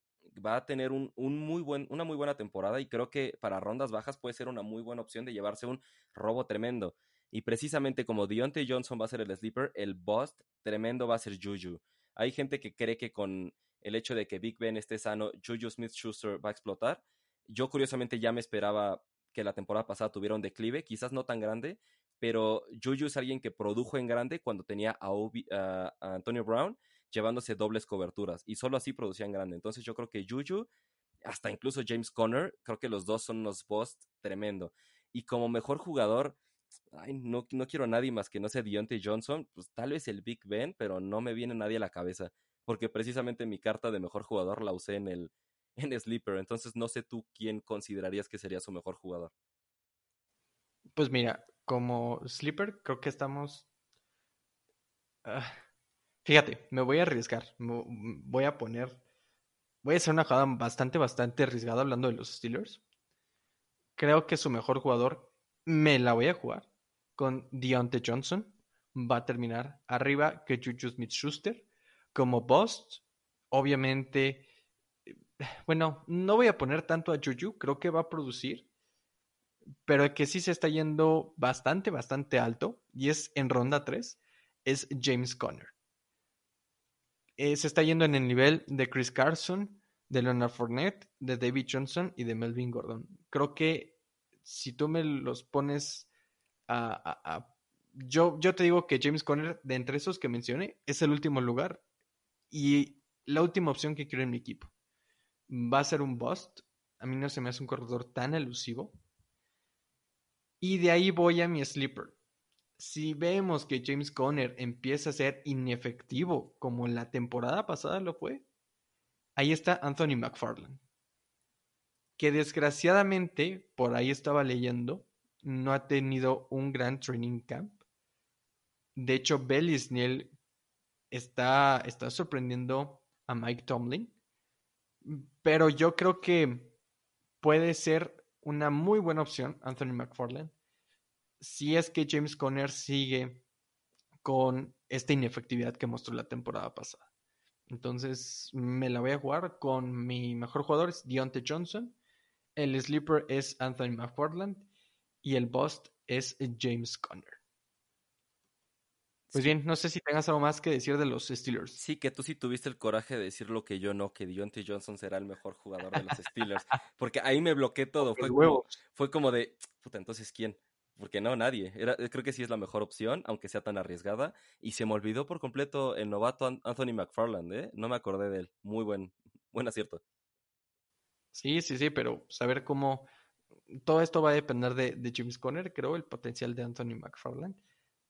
va a tener un, muy buen, una muy buena temporada y creo que para rondas bajas puede ser una muy buena opción de llevarse un robo tremendo. Y precisamente como Deontay Johnson va a ser el sleeper, el bust tremendo va a ser Juju. Hay gente que cree que con el hecho de que Big Ben esté sano, Juju Smith Schuster va a explotar. Yo curiosamente ya me esperaba que la temporada pasada tuviera un declive, quizás no tan grande, pero Juju es alguien que produjo en grande cuando tenía a, Antonio Brown llevándose dobles coberturas y solo así producía en grande. Entonces yo creo que Juju, hasta incluso James Conner, creo que los dos son unos bust tremendo. Y como mejor jugador, ay, no, no quiero a nadie más que no sea Deontay Johnson, pues tal vez el Big Ben, pero no me viene nadie a la cabeza, porque precisamente mi carta de mejor jugador la usé en el en Sleeper, entonces no sé tú quién considerarías que sería su mejor jugador. Pues mira, como Sleeper creo que estamos... Ah, fíjate, me voy a arriesgar, voy a poner... Voy a hacer una jugada bastante, bastante arriesgada hablando de los Steelers. Creo que su mejor jugador me la voy a jugar con Deontay Johnson. Va a terminar arriba que Juju Smith Schuster. Como bust, obviamente, bueno, no voy a poner tanto a Juju, creo que va a producir, pero que sí se está yendo bastante, bastante alto, y es en ronda 3, es James Conner. Eh, se está yendo en el nivel de Chris Carson, de Leonard Fournette, de David Johnson y de Melvin Gordon. Creo que si tú me los pones a, yo, yo te digo que James Conner, de entre esos que mencioné, es el último lugar y la última opción que quiero en mi equipo. Va a ser un bust. A mí no se me hace un corredor tan elusivo. Y de ahí voy a mi sleeper. Si vemos que James Conner empieza a ser inefectivo como la temporada pasada lo fue, ahí está Anthony McFarland que desgraciadamente, por ahí estaba leyendo, no ha tenido un gran training camp. De hecho, Bellisniel está, está sorprendiendo a Mike Tomlin, pero yo creo que puede ser una muy buena opción, Anthony McFarland, si es que James Conner sigue con esta inefectividad que mostró la temporada pasada. Entonces me la voy a jugar con mi mejor jugador, es Deontay Johnson. El sleeper es Anthony McFarland. Y el bust es James Conner. Pues bien, no sé si tengas algo más que decir de los Steelers. Sí, que tú sí tuviste el coraje de decir lo que yo no, que Deontay Johnson será el mejor jugador de los Steelers. Porque ahí me bloqueé todo. Fue como, fue como de, puta, entonces ¿quién? Porque no, nadie. Era, creo que sí es la mejor opción, aunque sea tan arriesgada. Y se me olvidó por completo el novato Anthony McFarland, ¿eh? No me acordé de él. Muy buen, buen acierto. Sí, sí, sí, pero saber cómo. Todo esto va a depender de, James Conner, creo, el potencial de Anthony McFarland.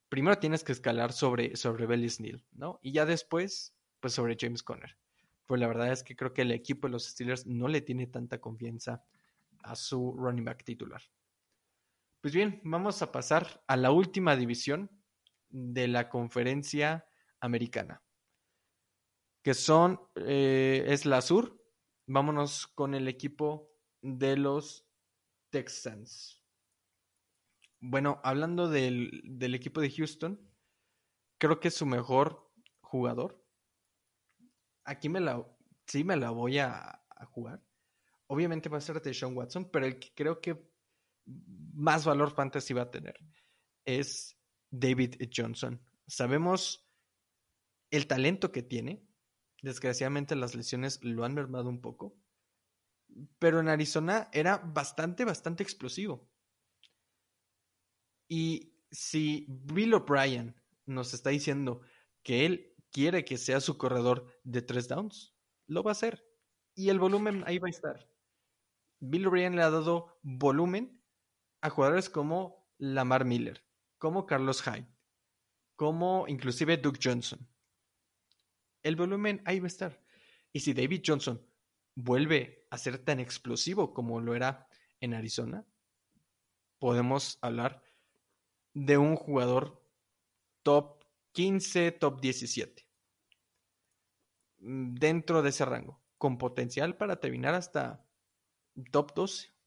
Primero tienes que escalar sobre, sobre Neal, ¿no? Y ya después, pues sobre James Conner. Pues la verdad es que creo que el equipo de los Steelers no le tiene tanta confianza a su running back titular. Pues bien, vamos a pasar a la última división de la conferencia americana, que son, eh, es la sur. Vámonos con el equipo de los Texans. Bueno, hablando del, del equipo de Houston, creo que es su mejor jugador. Aquí me la, sí me la voy a, a jugar. Obviamente va a ser de Sean Watson, pero el que creo que más valor fantasy va a tener es David Johnson. Sabemos el talento que tiene. Desgraciadamente las lesiones lo han mermado un poco. Pero en Arizona era bastante, bastante explosivo. Y si Bill O'Brien nos está diciendo que él quiere que sea su corredor de tres downs, lo va a hacer. Y el volumen ahí va a estar. Bill O'Brien le ha dado volumen a jugadores como Lamar Miller, como Carlos Hyde, como inclusive Duke Johnson. El volumen ahí va a estar. Y si David Johnson vuelve a ser tan explosivo como lo era en Arizona, podemos hablar de un jugador top 15, top 17. Dentro de ese rango, con potencial para terminar hasta top 12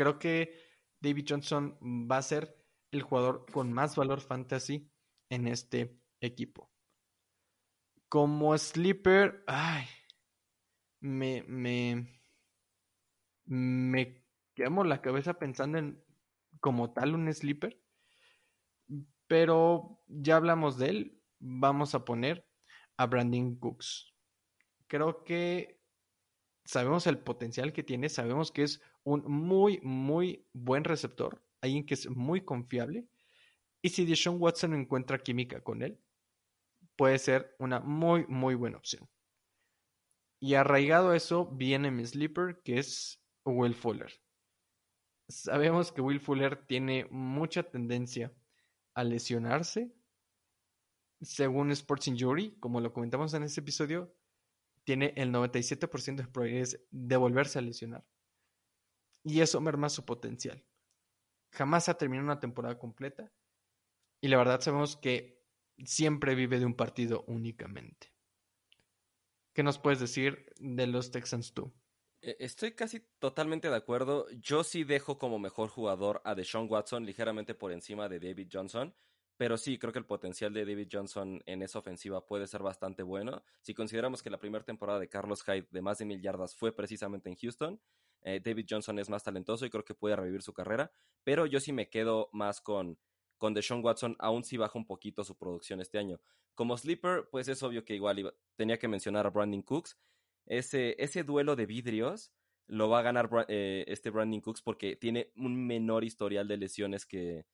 creo que David Johnson va a ser el jugador con más valor fantasy en este equipo. Como sleeper, ay, me, me, me quemo la cabeza pensando en como tal un sleeper. Pero ya hablamos de él. Vamos a poner a Brandon Cooks. Creo que sabemos el potencial que tiene, sabemos que es un muy, muy buen receptor, alguien que es muy confiable. Y si Deshaun Watson encuentra química con él, puede ser una muy, muy buena opción. Y arraigado a eso viene mi sleeper, que es Will Fuller. Sabemos que Will Fuller tiene mucha tendencia a lesionarse. Según Sports Injury, como lo comentamos en este episodio, tiene el 97% de probabilidades de volverse a lesionar. Y eso merma su potencial. Jamás ha terminado una temporada completa. Y la verdad sabemos que siempre vive de un partido únicamente. ¿Qué nos puedes decir de los Texans tú? E, estoy casi totalmente de acuerdo. Yo sí dejo como mejor jugador a Deshaun Watson ligeramente por encima de David Johnson. Pero sí, creo que el potencial de David Johnson en esa ofensiva puede ser bastante bueno. Si consideramos que la primera temporada de Carlos Hyde de más de mil yardas fue precisamente en Houston, eh, David Johnson es más talentoso y creo que puede revivir su carrera. Pero yo sí me quedo más con, con Deshaun Watson, aún si baja un poquito su producción este año. Como sleeper, pues es obvio que igual tenía que mencionar a Brandon Cooks. Ese, duelo de vidrios lo va a ganar eh, este Brandon Cooks porque tiene un menor historial de lesiones que,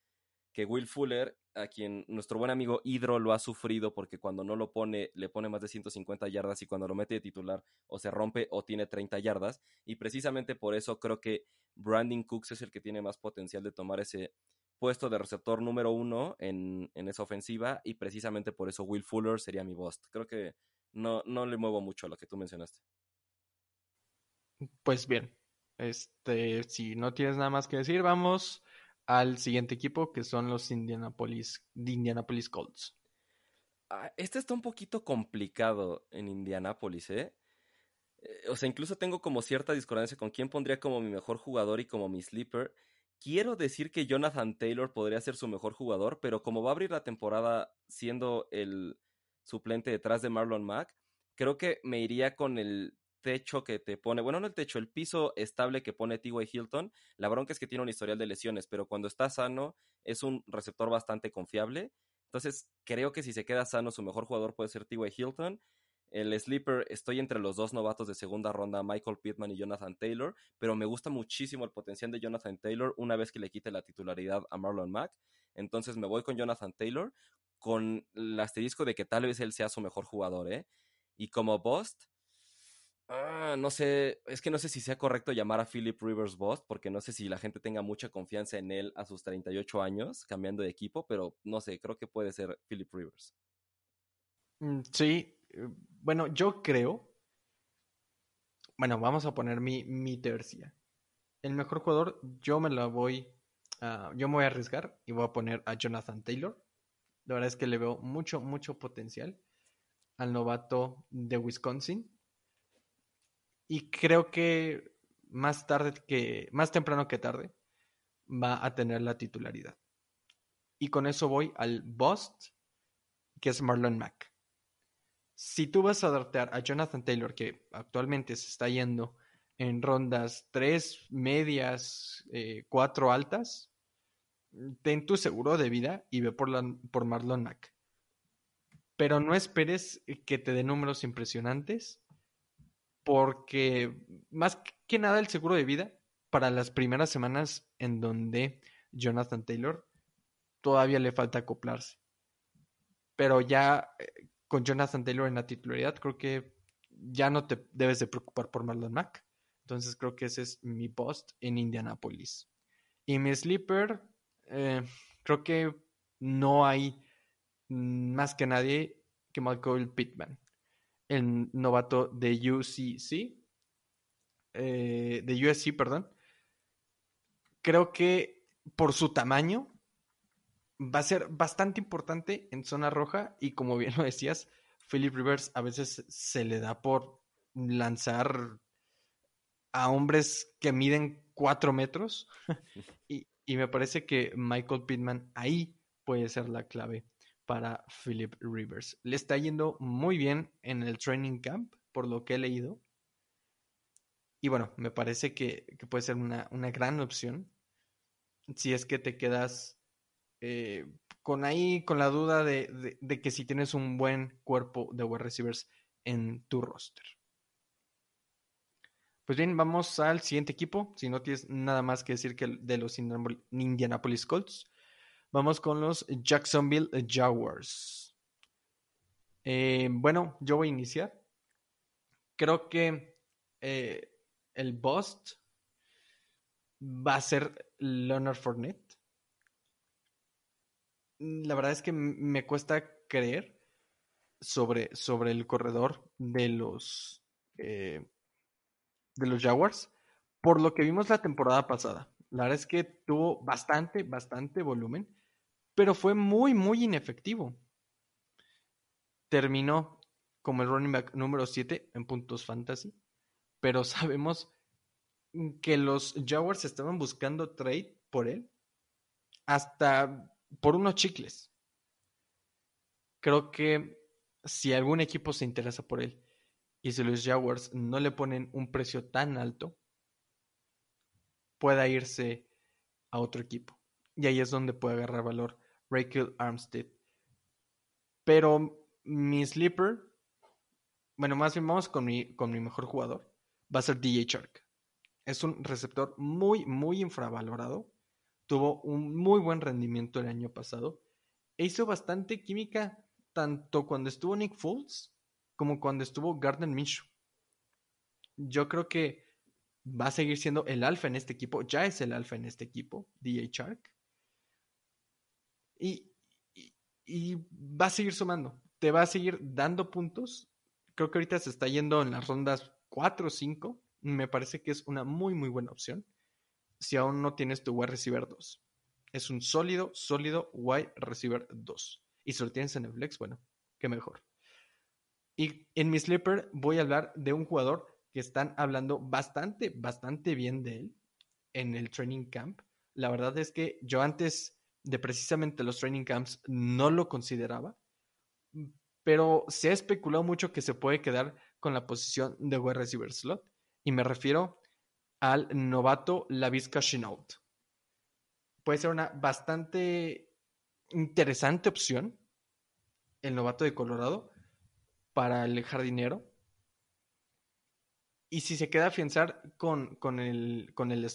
que Will Fuller, a quien nuestro buen amigo Hidro lo ha sufrido porque cuando no lo pone, le pone más de 150 yardas y cuando lo mete de titular o se rompe o tiene 30 yardas. Y precisamente por eso creo que Brandon Cooks es el que tiene más potencial de tomar ese puesto de receptor número uno en, esa ofensiva y precisamente por eso Will Fuller sería mi bust. Creo que no, no le muevo mucho a lo que tú mencionaste. Pues bien, este, si no tienes nada más que decir, vamos al siguiente equipo, que son los Indianapolis, Indianapolis Colts. Ah, este está un poquito complicado en Indianapolis, ¿eh? Eh, o sea, incluso tengo como cierta discordancia con quién pondría como mi mejor jugador y como mi sleeper. Quiero decir que Jonathan Taylor podría ser su mejor jugador, pero como va a abrir la temporada siendo el suplente detrás de Marlon Mack, creo que me iría con el techo que te pone, bueno, no el techo, el piso estable que pone T.Y. Hilton. La bronca es que tiene un historial de lesiones, pero cuando está sano es un receptor bastante confiable. Entonces, creo que si se queda sano, su mejor jugador puede ser T.Y. Hilton. El sleeper, estoy entre los dos novatos de segunda ronda, Michael Pittman y Jonathan Taylor, pero me gusta muchísimo el potencial de Jonathan Taylor una vez que le quite la titularidad a Marlon Mack. Entonces me voy con Jonathan Taylor, con el asterisco de que tal vez él sea su mejor jugador, ¿eh? Y como Bust, ah, no sé, es que no sé si sea correcto llamar a Philip Rivers Bust, porque no sé si la gente tenga mucha confianza en él a sus 38 años, cambiando de equipo, pero no sé, creo que puede ser Philip Rivers. Mm, sí, bueno, yo creo. Bueno, vamos a poner mi, mi tercia. El mejor jugador, yo me la voy. yo me voy a arriesgar y voy a poner a Jonathan Taylor. La verdad es que le veo mucho, mucho potencial al novato de Wisconsin. Y creo que más tarde que. más temprano que tarde. Va a tener la titularidad. Y con eso voy al bust, que es Marlon Mack si tú vas a adaptar a Jonathan Taylor, que actualmente se está yendo en rondas 3, medias, 4 eh, altas, ten tu seguro de vida y ve por, por Marlon Mack. Pero no esperes que te dé números impresionantes, porque más que nada el seguro de vida para las primeras semanas en donde Jonathan Taylor todavía le falta acoplarse. Pero ya eh, con Jonathan Taylor en la titularidad, creo que ya no te debes de preocupar por Marlon Mack. Entonces creo que ese es mi post en Indianapolis. Y mi sleeper, eh, creo que no hay más que nadie que Michael Pittman, el novato de UCC, eh, de USC, perdón. Creo que por su tamaño va a ser bastante importante en zona roja y como bien lo decías, Philip Rivers a veces se le da por lanzar a hombres que miden cuatro metros y, me parece que Michael Pittman ahí puede ser la clave para Philip Rivers. Le está yendo muy bien en el training camp, por lo que he leído. Y bueno, me parece que, puede ser una, una gran opción si es que te quedas eh, con ahí, con la duda de, que si tienes un buen cuerpo de wide receivers en tu roster. Pues bien, vamos al siguiente equipo. Si no tienes nada más que decir que de los Indianapolis Colts, vamos con los Jacksonville Jaguars. Eh, bueno, yo voy a iniciar. Creo que eh, el bust va a ser Leonard Fournette la verdad es que me cuesta creer sobre, sobre el corredor de los, eh, de los Jaguars por lo que vimos la temporada pasada. La verdad es que tuvo bastante, bastante volumen, pero fue muy, muy inefectivo. Terminó como el running back número 7 en puntos fantasy, pero sabemos que los Jaguars estaban buscando trade por él hasta por unos chicles. Creo que si algún equipo se interesa por él y si los Jaguars no le ponen un precio tan alto, pueda irse a otro equipo. Y ahí es donde puede agarrar valor Raquel Armstead. Pero mi sleeper, bueno, más bien vamos con mi, con mi mejor jugador, va a ser DJ Shark. Es un receptor muy, muy infravalorado tuvo un muy buen rendimiento el año pasado e hizo bastante química tanto cuando estuvo Nick Foles como cuando estuvo Gardner Minshew. Yo creo que va a seguir siendo el alfa en este equipo, ya es el alfa en este equipo, DJ Shark. Y, y, va a seguir sumando, te va a seguir dando puntos. Creo que ahorita se está yendo en las rondas 4 o 5. Me parece que es una muy, muy buena opción si aún no tienes tu wide receiver 2. Es un sólido, sólido wide receiver 2. Y si lo tienes en el flex, bueno, qué mejor. Y en mi sleeper voy a hablar de un jugador que están hablando bastante, bastante bien de él en el training camp. La verdad es que yo antes de precisamente los training camps no lo consideraba, pero se ha especulado mucho que se puede quedar con la posición de wide receiver slot. Y me refiero al novato Lavisca Chenault. Puede ser una bastante interesante opción el novato de Colorado para el jardinero. Y si se queda a afianzar con, con, el, con el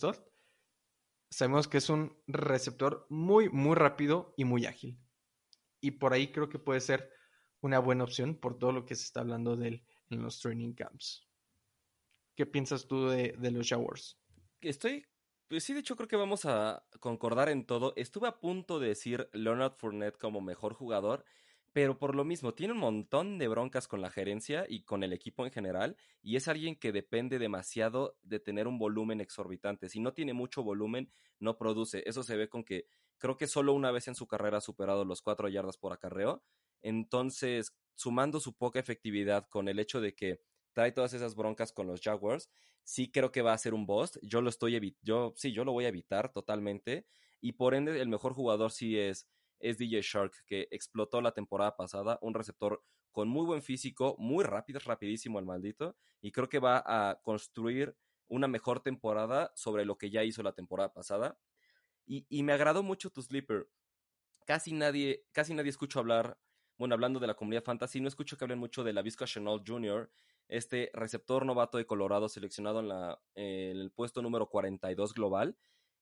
sabemos que es un receptor muy, muy rápido y muy ágil. Y por ahí creo que puede ser una buena opción por todo lo que se está hablando de él en los training camps. ¿Qué piensas tú de, los Jaguars? Estoy pues sí, de hecho creo que vamos a concordar en todo. Estuve a punto de decir Leonard Fournette como mejor jugador, pero por lo mismo tiene un montón de broncas con la gerencia y con el equipo en general, y es alguien que depende demasiado de tener un volumen exorbitante. Si no tiene mucho volumen, no produce. Eso se ve con que creo que solo una vez en su carrera ha superado los cuatro yardas por acarreo. Entonces, sumando su poca efectividad con el hecho de que trae todas esas broncas con los Jaguars, sí creo que va a ser un bust. Yo lo estoy yo sí, yo lo voy a evitar totalmente y por ende el mejor jugador sí es es DJ Shark que explotó la temporada pasada, un receptor con muy buen físico, muy rápido, rapidísimo el maldito y creo que va a construir una mejor temporada sobre lo que ya hizo la temporada pasada. Y, y me agradó mucho tu sleeper. Casi nadie, casi nadie escucho hablar, bueno, hablando de la comunidad fantasy, no escucho que hablen mucho de la Vizca Chenault Jr., este receptor novato de Colorado seleccionado en, la, en el puesto número 42 global,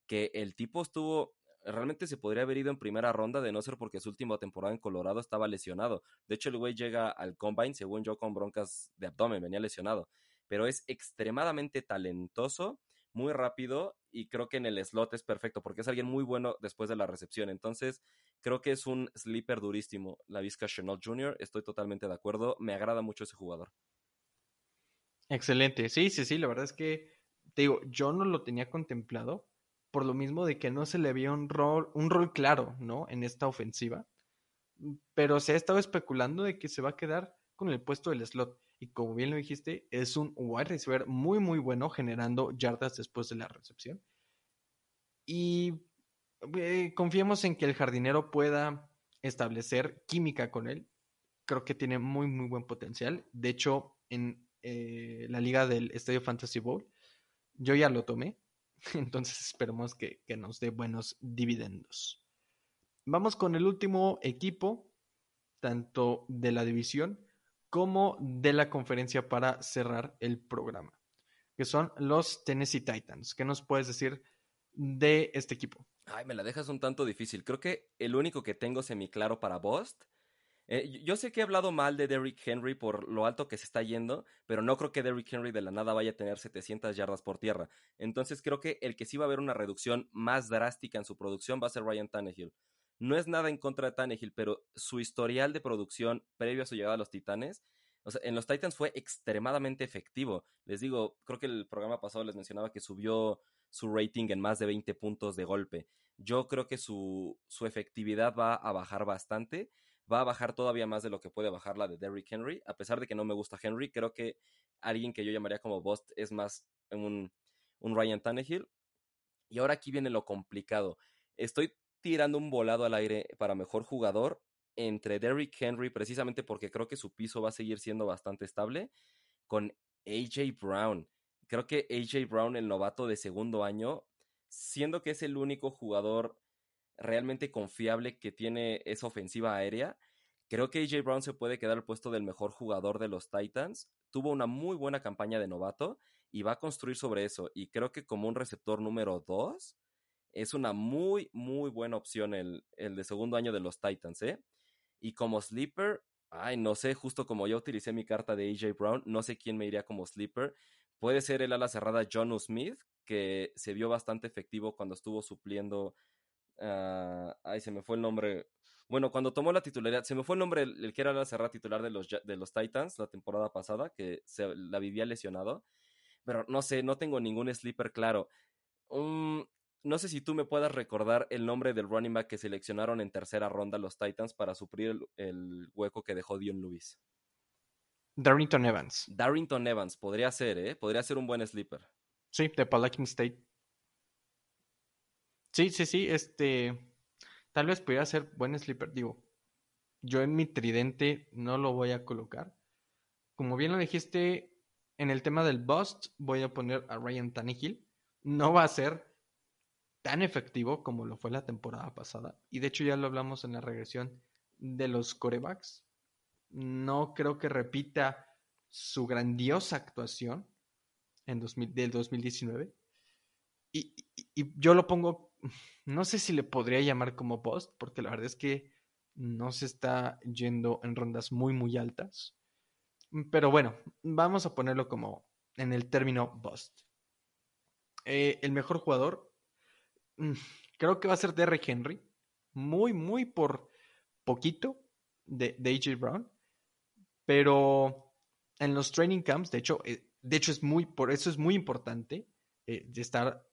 que el tipo estuvo, realmente se podría haber ido en primera ronda de no ser porque su última temporada en Colorado estaba lesionado. De hecho, el güey llega al combine, según yo, con broncas de abdomen, venía lesionado. Pero es extremadamente talentoso, muy rápido y creo que en el slot es perfecto porque es alguien muy bueno después de la recepción. Entonces, creo que es un sleeper durísimo. La Vizca Chenault Jr., estoy totalmente de acuerdo. Me agrada mucho ese jugador. Excelente. Sí, sí, sí, la verdad es que, te digo, yo no lo tenía contemplado por lo mismo de que no se le había un rol, un rol claro, ¿no? En esta ofensiva. Pero se ha estado especulando de que se va a quedar con el puesto del slot. Y como bien lo dijiste, es un wide receiver muy, muy bueno generando yardas después de la recepción. Y eh, confiemos en que el jardinero pueda establecer química con él. Creo que tiene muy, muy buen potencial. De hecho, en eh, la liga del Estadio Fantasy Bowl. Yo ya lo tomé, entonces esperemos que, que nos dé buenos dividendos. Vamos con el último equipo, tanto de la división como de la conferencia para cerrar el programa, que son los Tennessee Titans. ¿Qué nos puedes decir de este equipo? Ay, me la dejas un tanto difícil. Creo que el único que tengo semiclaro para Bost eh, yo sé que he hablado mal de Derrick Henry por lo alto que se está yendo, pero no creo que Derrick Henry de la nada vaya a tener 700 yardas por tierra. Entonces creo que el que sí va a haber una reducción más drástica en su producción va a ser Ryan Tannehill. No es nada en contra de Tannehill, pero su historial de producción previo a su llegada a los Titanes, o sea, en los Titans fue extremadamente efectivo. Les digo, creo que el programa pasado les mencionaba que subió su rating en más de 20 puntos de golpe. Yo creo que su, su efectividad va a bajar bastante va a bajar todavía más de lo que puede bajar la de Derrick Henry. A pesar de que no me gusta Henry, creo que alguien que yo llamaría como Bost es más un, un Ryan Tannehill. Y ahora aquí viene lo complicado. Estoy tirando un volado al aire para mejor jugador entre Derrick Henry, precisamente porque creo que su piso va a seguir siendo bastante estable, con AJ Brown. Creo que AJ Brown, el novato de segundo año, siendo que es el único jugador realmente confiable que tiene esa ofensiva aérea. Creo que AJ Brown se puede quedar al puesto del mejor jugador de los Titans. Tuvo una muy buena campaña de novato y va a construir sobre eso. Y creo que como un receptor número 2 es una muy, muy buena opción el, el de segundo año de los Titans, ¿eh? Y como sleeper, ay, no sé, justo como yo utilicé mi carta de AJ Brown, no sé quién me iría como sleeper. Puede ser el ala cerrada John Smith, que se vio bastante efectivo cuando estuvo supliendo Uh, ay, se me fue el nombre. Bueno, cuando tomó la titularidad, se me fue el nombre, el, que era la cerrada titular de los, de los Titans la temporada pasada, que se la vivía lesionado. Pero no sé, no tengo ningún sleeper claro. Um, no sé si tú me puedas recordar el nombre del running back que seleccionaron en tercera ronda los Titans para suplir el, hueco que dejó Dion Lewis. Darrington Evans. Darrington Evans, podría ser, ¿eh? Podría ser un buen sleeper. Sí, de Palakin State. Sí, sí, sí, este. Tal vez pudiera ser buen sleeper. Digo, yo en mi tridente no lo voy a colocar. Como bien lo dijiste, en el tema del bust, voy a poner a Ryan Tannehill. No va a ser tan efectivo como lo fue la temporada pasada. Y de hecho ya lo hablamos en la regresión de los corebacks. No creo que repita su grandiosa actuación en del 2019. Y, y, yo lo pongo, no sé si le podría llamar como post, porque la verdad es que no se está yendo en rondas muy, muy altas. Pero bueno, vamos a ponerlo como en el término bust. Eh, el mejor jugador, creo que va a ser Derrick Henry. Muy, muy por poquito de, de AJ Brown. Pero en los training camps, de hecho, eh, de hecho es muy, por eso es muy importante eh, de estar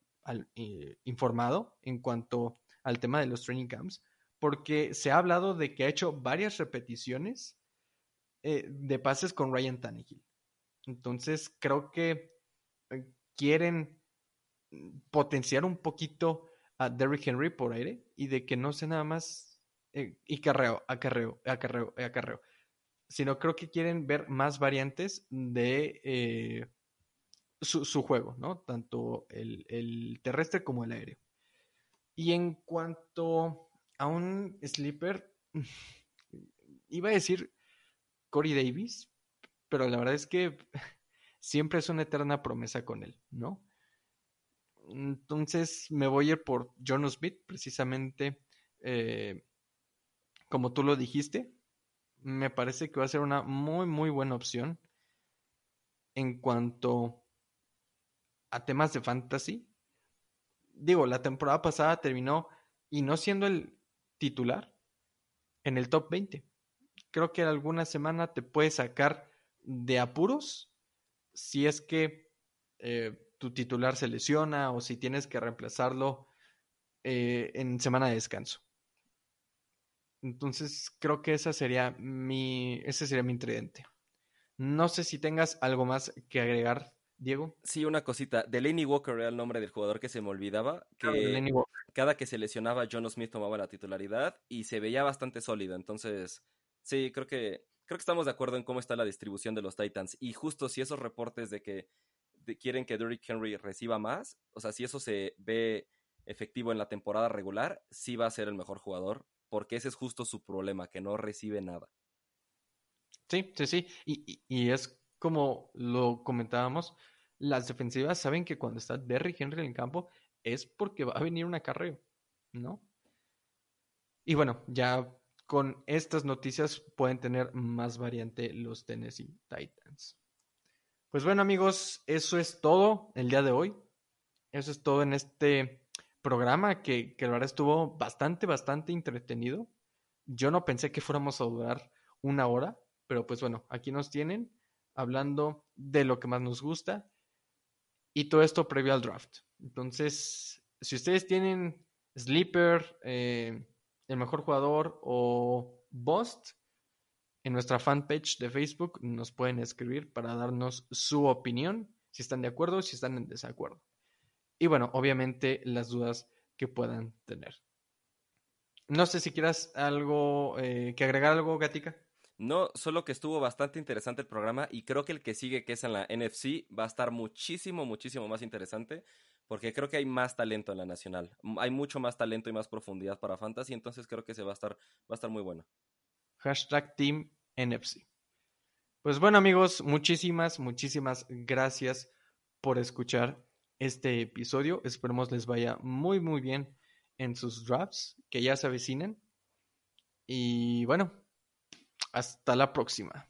informado en cuanto al tema de los training camps, porque se ha hablado de que ha hecho varias repeticiones eh, de pases con Ryan Tannehill. Entonces creo que eh, quieren potenciar un poquito a Derrick Henry por aire y de que no sea nada más eh, y carreo, acarreo, acarreo, acarreo, sino creo que quieren ver más variantes de su, su, juego, ¿no? Tanto el, el terrestre como el aéreo. Y en cuanto a un sleeper, iba a decir Corey Davis, pero la verdad es que siempre es una eterna promesa con él, ¿no? Entonces me voy a ir por John Smith, precisamente eh, como tú lo dijiste. Me parece que va a ser una muy, muy buena opción en cuanto a temas de fantasy. Digo, la temporada pasada terminó y no siendo el titular en el top 20. Creo que alguna semana te puede sacar de apuros si es que eh, tu titular se lesiona o si tienes que reemplazarlo eh, en semana de descanso. Entonces creo que esa sería mi, ese sería mi intridente. No sé si tengas algo más que agregar Diego. Sí, una cosita. Delaney Walker era el nombre del jugador que se me olvidaba. Que cada que se lesionaba, John Smith tomaba la titularidad y se veía bastante sólido. Entonces, sí, creo que, creo que estamos de acuerdo en cómo está la distribución de los Titans. Y justo si esos reportes de que quieren que Derrick Henry reciba más, o sea, si eso se ve efectivo en la temporada regular, sí va a ser el mejor jugador, porque ese es justo su problema, que no recibe nada. Sí, sí, sí. y es como lo comentábamos, las defensivas saben que cuando está Derrick Henry en el campo es porque va a venir un acarreo, ¿no? Y bueno, ya con estas noticias pueden tener más variante los Tennessee Titans. Pues bueno amigos, eso es todo el día de hoy. Eso es todo en este programa que, que la verdad estuvo bastante, bastante entretenido. Yo no pensé que fuéramos a durar una hora, pero pues bueno, aquí nos tienen hablando de lo que más nos gusta y todo esto previo al draft. Entonces, si ustedes tienen Sleeper, eh, el mejor jugador o Bust, en nuestra fanpage de Facebook nos pueden escribir para darnos su opinión, si están de acuerdo, si están en desacuerdo. Y bueno, obviamente las dudas que puedan tener. No sé si quieras algo, eh, que agregar algo, Gatica. No, solo que estuvo bastante interesante el programa y creo que el que sigue, que es en la NFC, va a estar muchísimo, muchísimo más interesante porque creo que hay más talento en la nacional. Hay mucho más talento y más profundidad para Fantasy, entonces creo que se va a estar, va a estar muy bueno. Hashtag Team NFC. Pues bueno amigos, muchísimas, muchísimas gracias por escuchar este episodio. Esperemos les vaya muy, muy bien en sus drafts, que ya se avecinen. Y bueno, hasta la próxima.